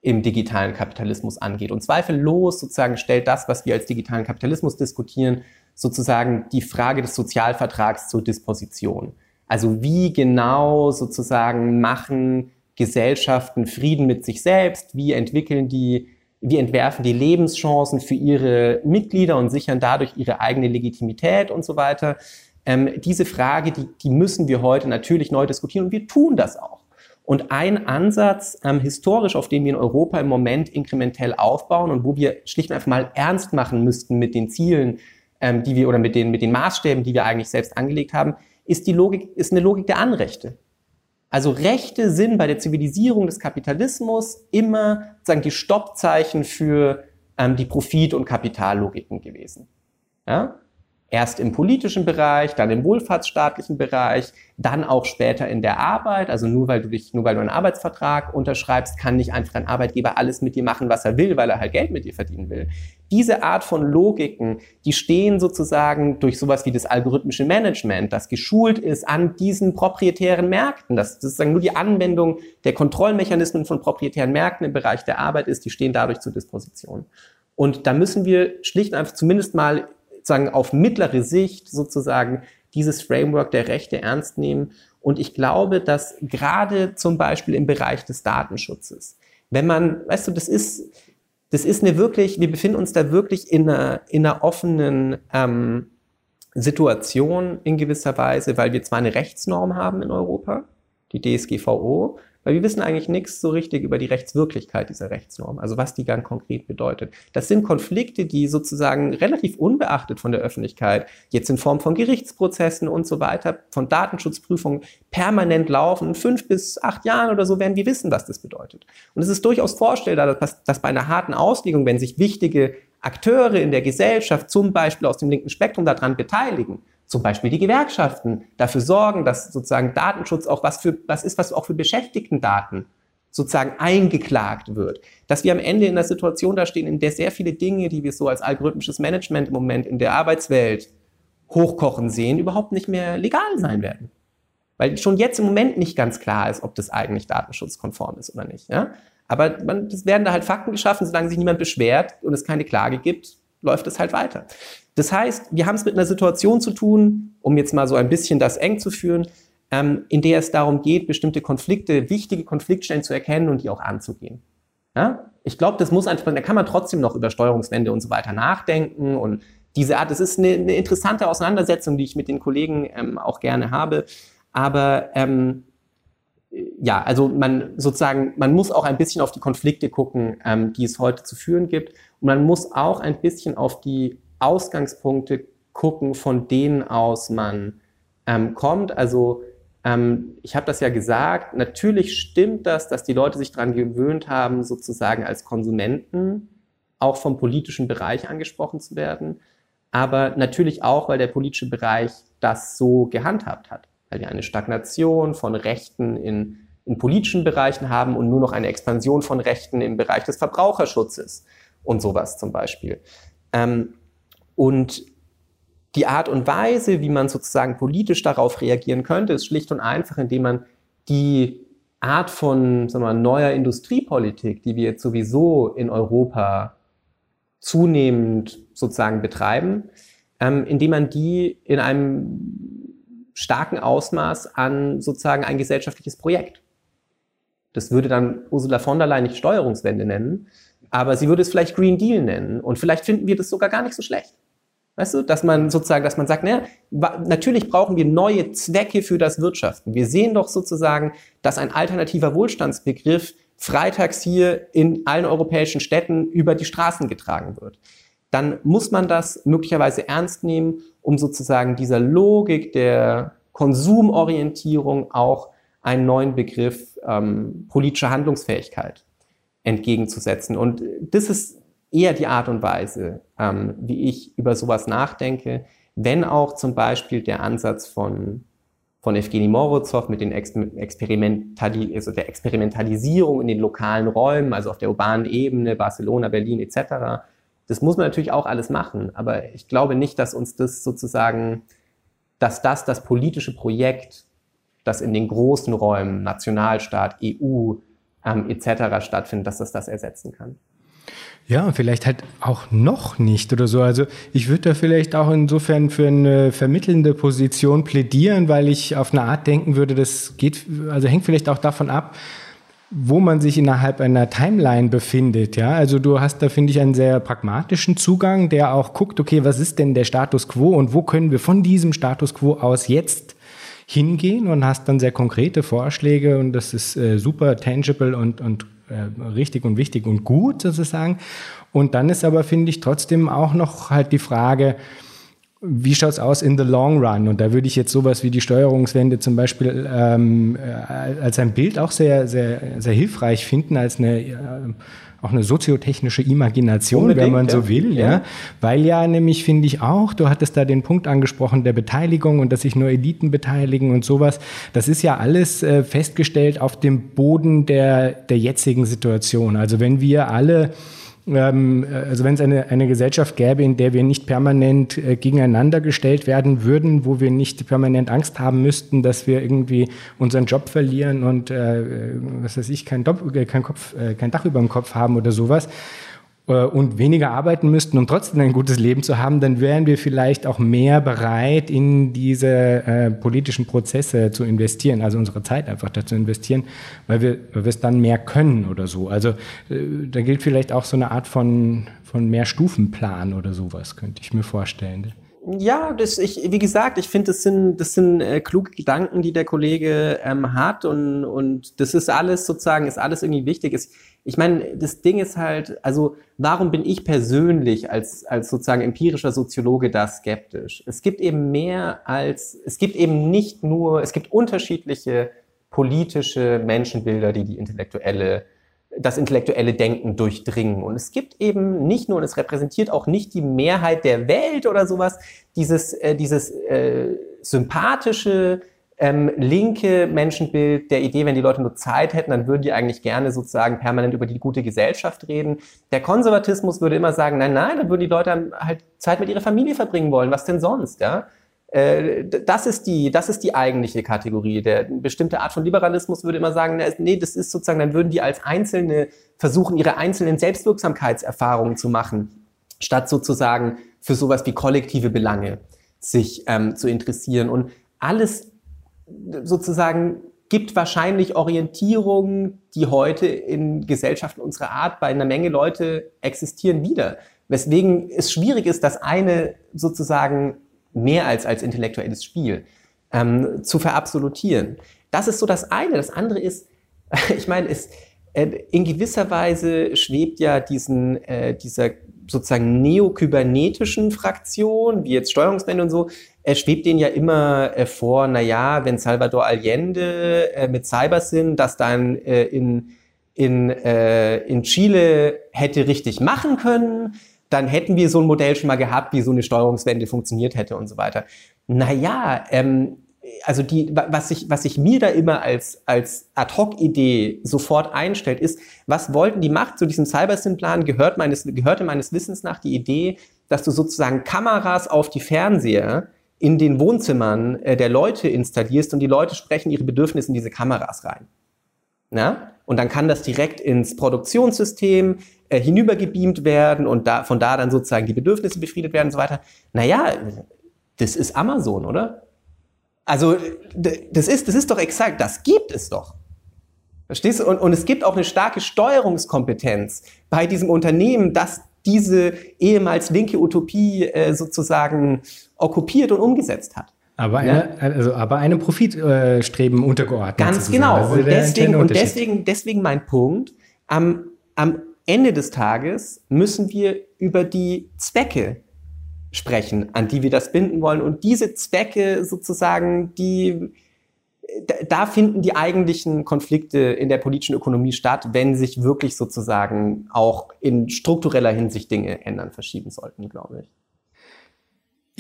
im digitalen Kapitalismus angeht. Und zweifellos sozusagen stellt das, was wir als digitalen Kapitalismus diskutieren, sozusagen die Frage des Sozialvertrags zur Disposition. Also wie genau sozusagen machen Gesellschaften Frieden mit sich selbst? Wie entwickeln die, wie entwerfen die Lebenschancen für ihre Mitglieder und sichern dadurch ihre eigene Legitimität und so weiter? Ähm, diese Frage, die, die müssen wir heute natürlich neu diskutieren und wir tun das auch. Und ein Ansatz ähm, historisch, auf den wir in Europa im Moment inkrementell aufbauen und wo wir schlicht und einfach mal ernst machen müssten mit den Zielen, ähm, die wir oder mit den, mit den Maßstäben, die wir eigentlich selbst angelegt haben, ist die Logik, ist eine Logik der Anrechte. Also Rechte sind bei der Zivilisierung des Kapitalismus immer sagen die Stoppzeichen für ähm, die Profit- und Kapitallogiken gewesen. Ja? Erst im politischen Bereich, dann im wohlfahrtsstaatlichen Bereich, dann auch später in der Arbeit. Also nur weil du dich, nur weil du einen Arbeitsvertrag unterschreibst, kann nicht einfach ein Arbeitgeber alles mit dir machen, was er will, weil er halt Geld mit dir verdienen will. Diese Art von Logiken, die stehen sozusagen durch sowas wie das algorithmische Management, das geschult ist an diesen proprietären Märkten. Das sozusagen nur die Anwendung der Kontrollmechanismen von proprietären Märkten im Bereich der Arbeit ist, die stehen dadurch zur Disposition. Und da müssen wir schlicht und einfach zumindest mal sozusagen auf mittlere Sicht sozusagen dieses Framework der Rechte ernst nehmen. Und ich glaube, dass gerade zum Beispiel im Bereich des Datenschutzes, wenn man, weißt du, das ist, das ist eine wirklich, wir befinden uns da wirklich in einer, in einer offenen ähm, Situation in gewisser Weise, weil wir zwar eine Rechtsnorm haben in Europa, die DSGVO, weil wir wissen eigentlich nichts so richtig über die Rechtswirklichkeit dieser Rechtsnorm, also was die ganz konkret bedeutet. Das sind Konflikte, die sozusagen relativ unbeachtet von der Öffentlichkeit, jetzt in Form von Gerichtsprozessen und so weiter, von Datenschutzprüfungen permanent laufen. In fünf bis acht Jahren oder so werden wir wissen, was das bedeutet. Und es ist durchaus vorstellbar, dass, dass bei einer harten Auslegung, wenn sich wichtige Akteure in der Gesellschaft, zum Beispiel aus dem linken Spektrum, daran beteiligen, zum Beispiel die Gewerkschaften dafür sorgen, dass sozusagen Datenschutz auch was für was ist, was auch für Beschäftigtendaten sozusagen eingeklagt wird. Dass wir am Ende in einer Situation da stehen, in der sehr viele Dinge, die wir so als algorithmisches Management im Moment in der Arbeitswelt hochkochen sehen, überhaupt nicht mehr legal sein werden. Weil schon jetzt im Moment nicht ganz klar ist, ob das eigentlich datenschutzkonform ist oder nicht. Ja? Aber es werden da halt Fakten geschaffen, solange sich niemand beschwert und es keine Klage gibt, läuft es halt weiter. Das heißt, wir haben es mit einer Situation zu tun, um jetzt mal so ein bisschen das eng zu führen, ähm, in der es darum geht, bestimmte Konflikte, wichtige Konfliktstellen zu erkennen und die auch anzugehen. Ja? Ich glaube, das muss einfach, da kann man trotzdem noch über Steuerungswände und so weiter nachdenken und diese Art, das ist eine, eine interessante Auseinandersetzung, die ich mit den Kollegen ähm, auch gerne habe. Aber ähm, ja, also man sozusagen, man muss auch ein bisschen auf die Konflikte gucken, ähm, die es heute zu führen gibt. Man muss auch ein bisschen auf die Ausgangspunkte gucken, von denen aus man ähm, kommt. Also ähm, ich habe das ja gesagt, natürlich stimmt das, dass die Leute sich daran gewöhnt haben, sozusagen als Konsumenten auch vom politischen Bereich angesprochen zu werden, aber natürlich auch, weil der politische Bereich das so gehandhabt hat, weil wir eine Stagnation von Rechten in, in politischen Bereichen haben und nur noch eine Expansion von Rechten im Bereich des Verbraucherschutzes und sowas zum Beispiel. Ähm, und die Art und Weise, wie man sozusagen politisch darauf reagieren könnte, ist schlicht und einfach, indem man die Art von sagen wir, mal, neuer Industriepolitik, die wir jetzt sowieso in Europa zunehmend sozusagen betreiben, ähm, indem man die in einem starken Ausmaß an sozusagen ein gesellschaftliches Projekt. Das würde dann Ursula von der Leyen nicht Steuerungswende nennen, aber sie würde es vielleicht Green Deal nennen und vielleicht finden wir das sogar gar nicht so schlecht. Weißt du, dass man sozusagen, dass man sagt, naja, natürlich brauchen wir neue Zwecke für das Wirtschaften. Wir sehen doch sozusagen, dass ein alternativer Wohlstandsbegriff freitags hier in allen europäischen Städten über die Straßen getragen wird. Dann muss man das möglicherweise ernst nehmen, um sozusagen dieser Logik der Konsumorientierung auch einen neuen Begriff ähm, politische Handlungsfähigkeit entgegenzusetzen. Und das ist eher die Art und Weise, ähm, wie ich über sowas nachdenke, wenn auch zum Beispiel der Ansatz von, von Evgeny Morozov mit den Experimentali also der Experimentalisierung in den lokalen Räumen, also auf der urbanen Ebene, Barcelona, Berlin etc., das muss man natürlich auch alles machen, aber ich glaube nicht, dass uns das sozusagen, dass das das politische Projekt, das in den großen Räumen, Nationalstaat, EU ähm, etc. stattfindet, dass das das ersetzen kann. Ja, vielleicht halt auch noch nicht oder so. Also ich würde da vielleicht auch insofern für eine vermittelnde Position plädieren, weil ich auf eine Art denken würde, das geht, also hängt vielleicht auch davon ab, wo man sich innerhalb einer Timeline befindet. Ja, also du hast da, finde ich, einen sehr pragmatischen Zugang, der auch guckt, okay, was ist denn der Status quo und wo können wir von diesem Status quo aus jetzt hingehen und hast dann sehr konkrete Vorschläge und das ist äh, super tangible und, und äh, richtig und wichtig und gut sozusagen. Und dann ist aber, finde ich, trotzdem auch noch halt die Frage, wie schaut es aus in the long run? Und da würde ich jetzt sowas wie die Steuerungswende zum Beispiel ähm, äh, als ein Bild auch sehr, sehr, sehr hilfreich finden, als eine äh, auch eine soziotechnische Imagination, Unbedingt, wenn man so will, ja. ja. Weil ja nämlich, finde ich auch, du hattest da den Punkt angesprochen der Beteiligung und dass sich nur Eliten beteiligen und sowas. Das ist ja alles äh, festgestellt auf dem Boden der, der jetzigen Situation. Also wenn wir alle also wenn es eine, eine Gesellschaft gäbe, in der wir nicht permanent äh, gegeneinander gestellt werden würden, wo wir nicht permanent Angst haben müssten, dass wir irgendwie unseren Job verlieren und äh, was weiß ich, kein, Dopp kein, Kopf, äh, kein Dach über dem Kopf haben oder sowas, äh, und weniger arbeiten müssten, um trotzdem ein gutes Leben zu haben, dann wären wir vielleicht auch mehr bereit, in diese äh, politischen Prozesse zu investieren, also unsere Zeit einfach dazu investieren, weil wir, weil wir es dann mehr können oder so. Also äh, da gilt vielleicht auch so eine Art von, von mehr Stufenplan oder sowas, könnte ich mir vorstellen. Ja, das, ich, wie gesagt, ich finde, das sind, das sind äh, kluge Gedanken, die der Kollege ähm, hat und, und das ist alles sozusagen, ist alles irgendwie wichtig. Ist, ich meine, das Ding ist halt, also warum bin ich persönlich als, als sozusagen empirischer Soziologe da skeptisch? Es gibt eben mehr als, es gibt eben nicht nur, es gibt unterschiedliche politische Menschenbilder, die die intellektuelle das intellektuelle Denken durchdringen. Und es gibt eben nicht nur, und es repräsentiert auch nicht die Mehrheit der Welt oder sowas, dieses, äh, dieses äh, sympathische, ähm, linke Menschenbild der Idee, wenn die Leute nur Zeit hätten, dann würden die eigentlich gerne sozusagen permanent über die gute Gesellschaft reden. Der Konservatismus würde immer sagen, nein, nein, dann würden die Leute halt Zeit mit ihrer Familie verbringen wollen. Was denn sonst, ja? Äh, das ist die, das ist die eigentliche Kategorie. Der bestimmte Art von Liberalismus würde immer sagen, nee, das ist sozusagen, dann würden die als Einzelne versuchen, ihre einzelnen Selbstwirksamkeitserfahrungen zu machen, statt sozusagen für sowas wie kollektive Belange sich ähm, zu interessieren. Und alles sozusagen gibt wahrscheinlich Orientierungen, die heute in Gesellschaften unserer Art bei einer Menge Leute existieren, wieder. Weswegen es schwierig ist, das eine sozusagen mehr als als intellektuelles Spiel ähm, zu verabsolutieren. Das ist so das eine. Das andere ist, [LAUGHS] ich meine, es, äh, in gewisser Weise schwebt ja diesen, äh, dieser sozusagen neokybernetischen Fraktion, wie jetzt Steuerungswende und so, äh, schwebt denen ja immer äh, vor, na ja, wenn Salvador Allende äh, mit Cybersyn das dann äh, in, in, äh, in Chile hätte richtig machen können, dann hätten wir so ein Modell schon mal gehabt, wie so eine Steuerungswende funktioniert hätte und so weiter. Naja, ähm, also die, was sich, was sich mir da immer als, als Ad-Hoc-Idee sofort einstellt, ist, was wollten die Macht zu diesem Cybersyn-Plan? Gehört meines, gehörte meines Wissens nach die Idee, dass du sozusagen Kameras auf die Fernseher in den Wohnzimmern äh, der Leute installierst und die Leute sprechen ihre Bedürfnisse in diese Kameras rein. Na? Und dann kann das direkt ins Produktionssystem äh, hinübergebeamt werden und da, von da dann sozusagen die Bedürfnisse befriedet werden und so weiter. Naja, das ist Amazon, oder? Also, das ist, das ist doch exakt, das gibt es doch. Verstehst du? Und, und es gibt auch eine starke Steuerungskompetenz bei diesem Unternehmen, das diese ehemals linke Utopie äh, sozusagen okkupiert und umgesetzt hat. Aber, eine, also, aber einem Profitstreben äh, untergeordnet. Ganz genau. Und deswegen, und deswegen, deswegen mein Punkt. Am, am Ende des Tages müssen wir über die Zwecke sprechen, an die wir das binden wollen. Und diese Zwecke sozusagen, die, da finden die eigentlichen Konflikte in der politischen Ökonomie statt, wenn sich wirklich sozusagen auch in struktureller Hinsicht Dinge ändern, verschieben sollten, glaube ich.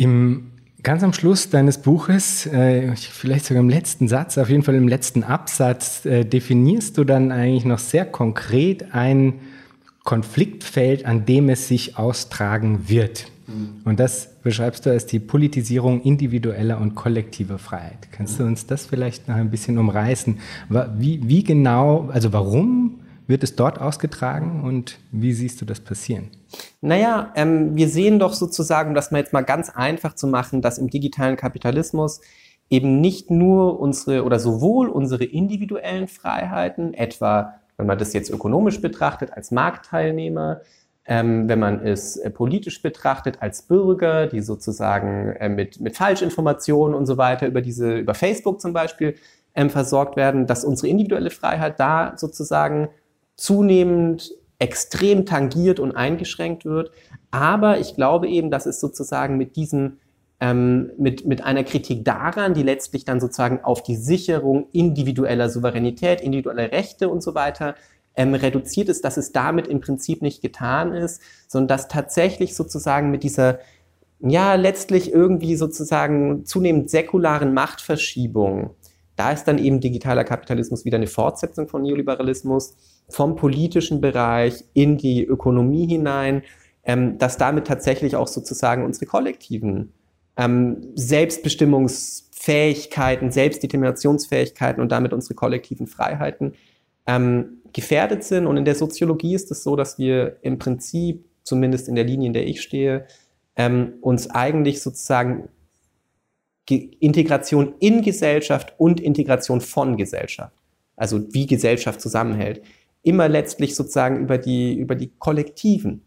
Im Ganz am Schluss deines Buches, äh, vielleicht sogar im letzten Satz, auf jeden Fall im letzten Absatz, äh, definierst du dann eigentlich noch sehr konkret ein Konfliktfeld, an dem es sich austragen wird. Mhm. Und das beschreibst du als die Politisierung individueller und kollektiver Freiheit. Kannst du uns das vielleicht noch ein bisschen umreißen? Wie, wie genau, also warum wird es dort ausgetragen und wie siehst du das passieren? Naja, ähm, wir sehen doch sozusagen, um das mal jetzt mal ganz einfach zu machen, dass im digitalen Kapitalismus eben nicht nur unsere oder sowohl unsere individuellen Freiheiten, etwa wenn man das jetzt ökonomisch betrachtet als Marktteilnehmer, ähm, wenn man es äh, politisch betrachtet als Bürger, die sozusagen äh, mit, mit Falschinformationen und so weiter über diese, über Facebook zum Beispiel ähm, versorgt werden, dass unsere individuelle Freiheit da sozusagen zunehmend extrem tangiert und eingeschränkt wird. Aber ich glaube eben, dass es sozusagen mit diesen ähm, mit, mit einer Kritik daran, die letztlich dann sozusagen auf die Sicherung individueller Souveränität, individueller Rechte und so weiter ähm, reduziert ist, dass es damit im Prinzip nicht getan ist, sondern dass tatsächlich sozusagen mit dieser, ja, letztlich irgendwie sozusagen zunehmend säkularen Machtverschiebung, da ist dann eben digitaler Kapitalismus wieder eine Fortsetzung von Neoliberalismus, vom politischen Bereich in die Ökonomie hinein, ähm, dass damit tatsächlich auch sozusagen unsere kollektiven ähm, Selbstbestimmungsfähigkeiten, Selbstdeterminationsfähigkeiten und damit unsere kollektiven Freiheiten ähm, gefährdet sind. Und in der Soziologie ist es so, dass wir im Prinzip, zumindest in der Linie, in der ich stehe, ähm, uns eigentlich sozusagen Integration in Gesellschaft und Integration von Gesellschaft, also wie Gesellschaft zusammenhält, immer letztlich sozusagen über die, über die kollektiven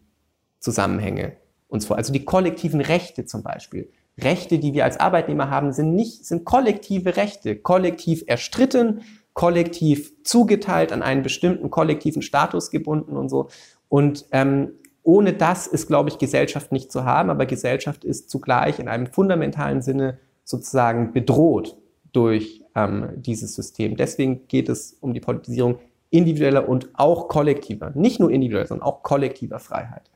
Zusammenhänge uns vor, also die kollektiven Rechte zum Beispiel. Rechte, die wir als Arbeitnehmer haben, sind nicht, sind kollektive Rechte, kollektiv erstritten, kollektiv zugeteilt, an einen bestimmten kollektiven Status gebunden und so. Und ähm, ohne das ist, glaube ich, Gesellschaft nicht zu haben, aber Gesellschaft ist zugleich in einem fundamentalen Sinne sozusagen bedroht durch ähm, dieses System. Deswegen geht es um die Politisierung individueller und auch kollektiver, nicht nur individueller, sondern auch kollektiver Freiheit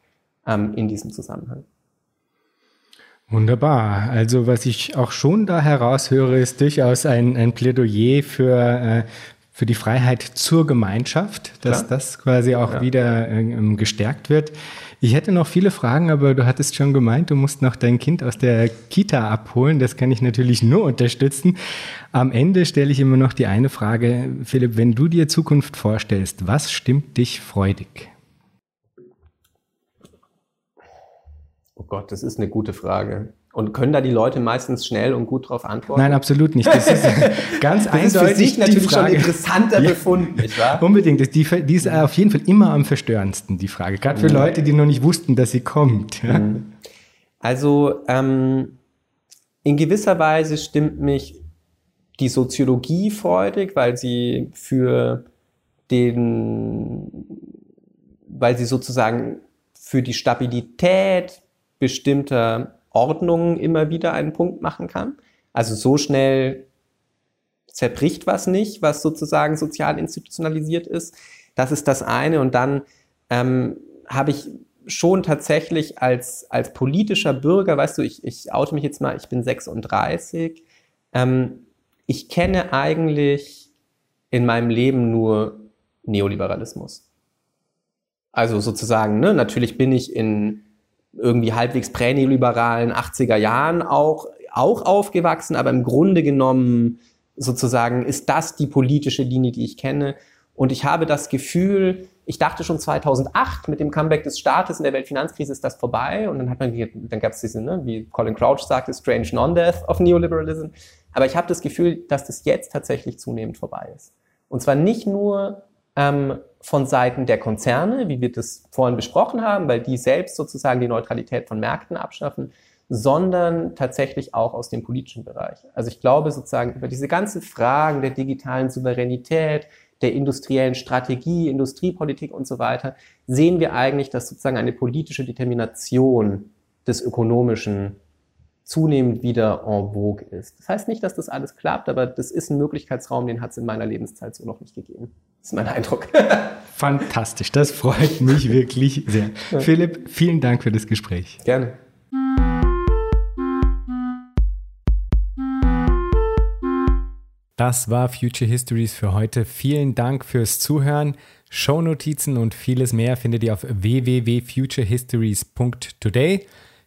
ähm, in diesem Zusammenhang. Wunderbar. Also was ich auch schon da heraushöre, ist durchaus ein, ein Plädoyer für, äh, für die Freiheit zur Gemeinschaft, dass Klar. das quasi auch ja. wieder äh, gestärkt wird. Ich hätte noch viele Fragen, aber du hattest schon gemeint, du musst noch dein Kind aus der Kita abholen. Das kann ich natürlich nur unterstützen. Am Ende stelle ich immer noch die eine Frage, Philipp, wenn du dir Zukunft vorstellst, was stimmt dich freudig? Oh Gott, das ist eine gute Frage. Und können da die Leute meistens schnell und gut darauf antworten? Nein, absolut nicht. Das ist [LAUGHS] ganz das eindeutig. Ist für sich natürlich Frage. schon interessanter befunden, nicht wahr? Unbedingt. Die, die, ist auf jeden Fall immer am verstörendsten, die Frage. Gerade für mhm. Leute, die noch nicht wussten, dass sie kommt. Ja? Mhm. Also ähm, in gewisser Weise stimmt mich die Soziologie freudig, weil sie für den, weil sie sozusagen für die Stabilität bestimmter Ordnungen immer wieder einen Punkt machen kann. Also so schnell zerbricht was nicht, was sozusagen sozial institutionalisiert ist. Das ist das eine. Und dann ähm, habe ich schon tatsächlich als, als politischer Bürger, weißt du, ich, ich oute mich jetzt mal, ich bin 36. Ähm, ich kenne eigentlich in meinem Leben nur Neoliberalismus. Also sozusagen, ne, natürlich bin ich in irgendwie halbwegs präneoliberalen 80er Jahren auch, auch aufgewachsen, aber im Grunde genommen sozusagen ist das die politische Linie, die ich kenne. Und ich habe das Gefühl, ich dachte schon 2008 mit dem Comeback des Staates in der Weltfinanzkrise ist das vorbei. Und dann hat man, dann gab es diese, ne, wie Colin Crouch sagte, strange non-death of neoliberalism. Aber ich habe das Gefühl, dass das jetzt tatsächlich zunehmend vorbei ist. Und zwar nicht nur ähm, von Seiten der Konzerne, wie wir das vorhin besprochen haben, weil die selbst sozusagen die Neutralität von Märkten abschaffen, sondern tatsächlich auch aus dem politischen Bereich. Also ich glaube sozusagen über diese ganzen Fragen der digitalen Souveränität, der industriellen Strategie, Industriepolitik und so weiter, sehen wir eigentlich, dass sozusagen eine politische Determination des Ökonomischen zunehmend wieder en vogue ist. Das heißt nicht, dass das alles klappt, aber das ist ein Möglichkeitsraum, den hat es in meiner Lebenszeit so noch nicht gegeben. Das ist mein Eindruck. [LAUGHS] Fantastisch, das freut mich wirklich sehr. Ja. Philipp, vielen Dank für das Gespräch. Gerne. Das war Future Histories für heute. Vielen Dank fürs Zuhören. Shownotizen und vieles mehr findet ihr auf www.futurehistories.today.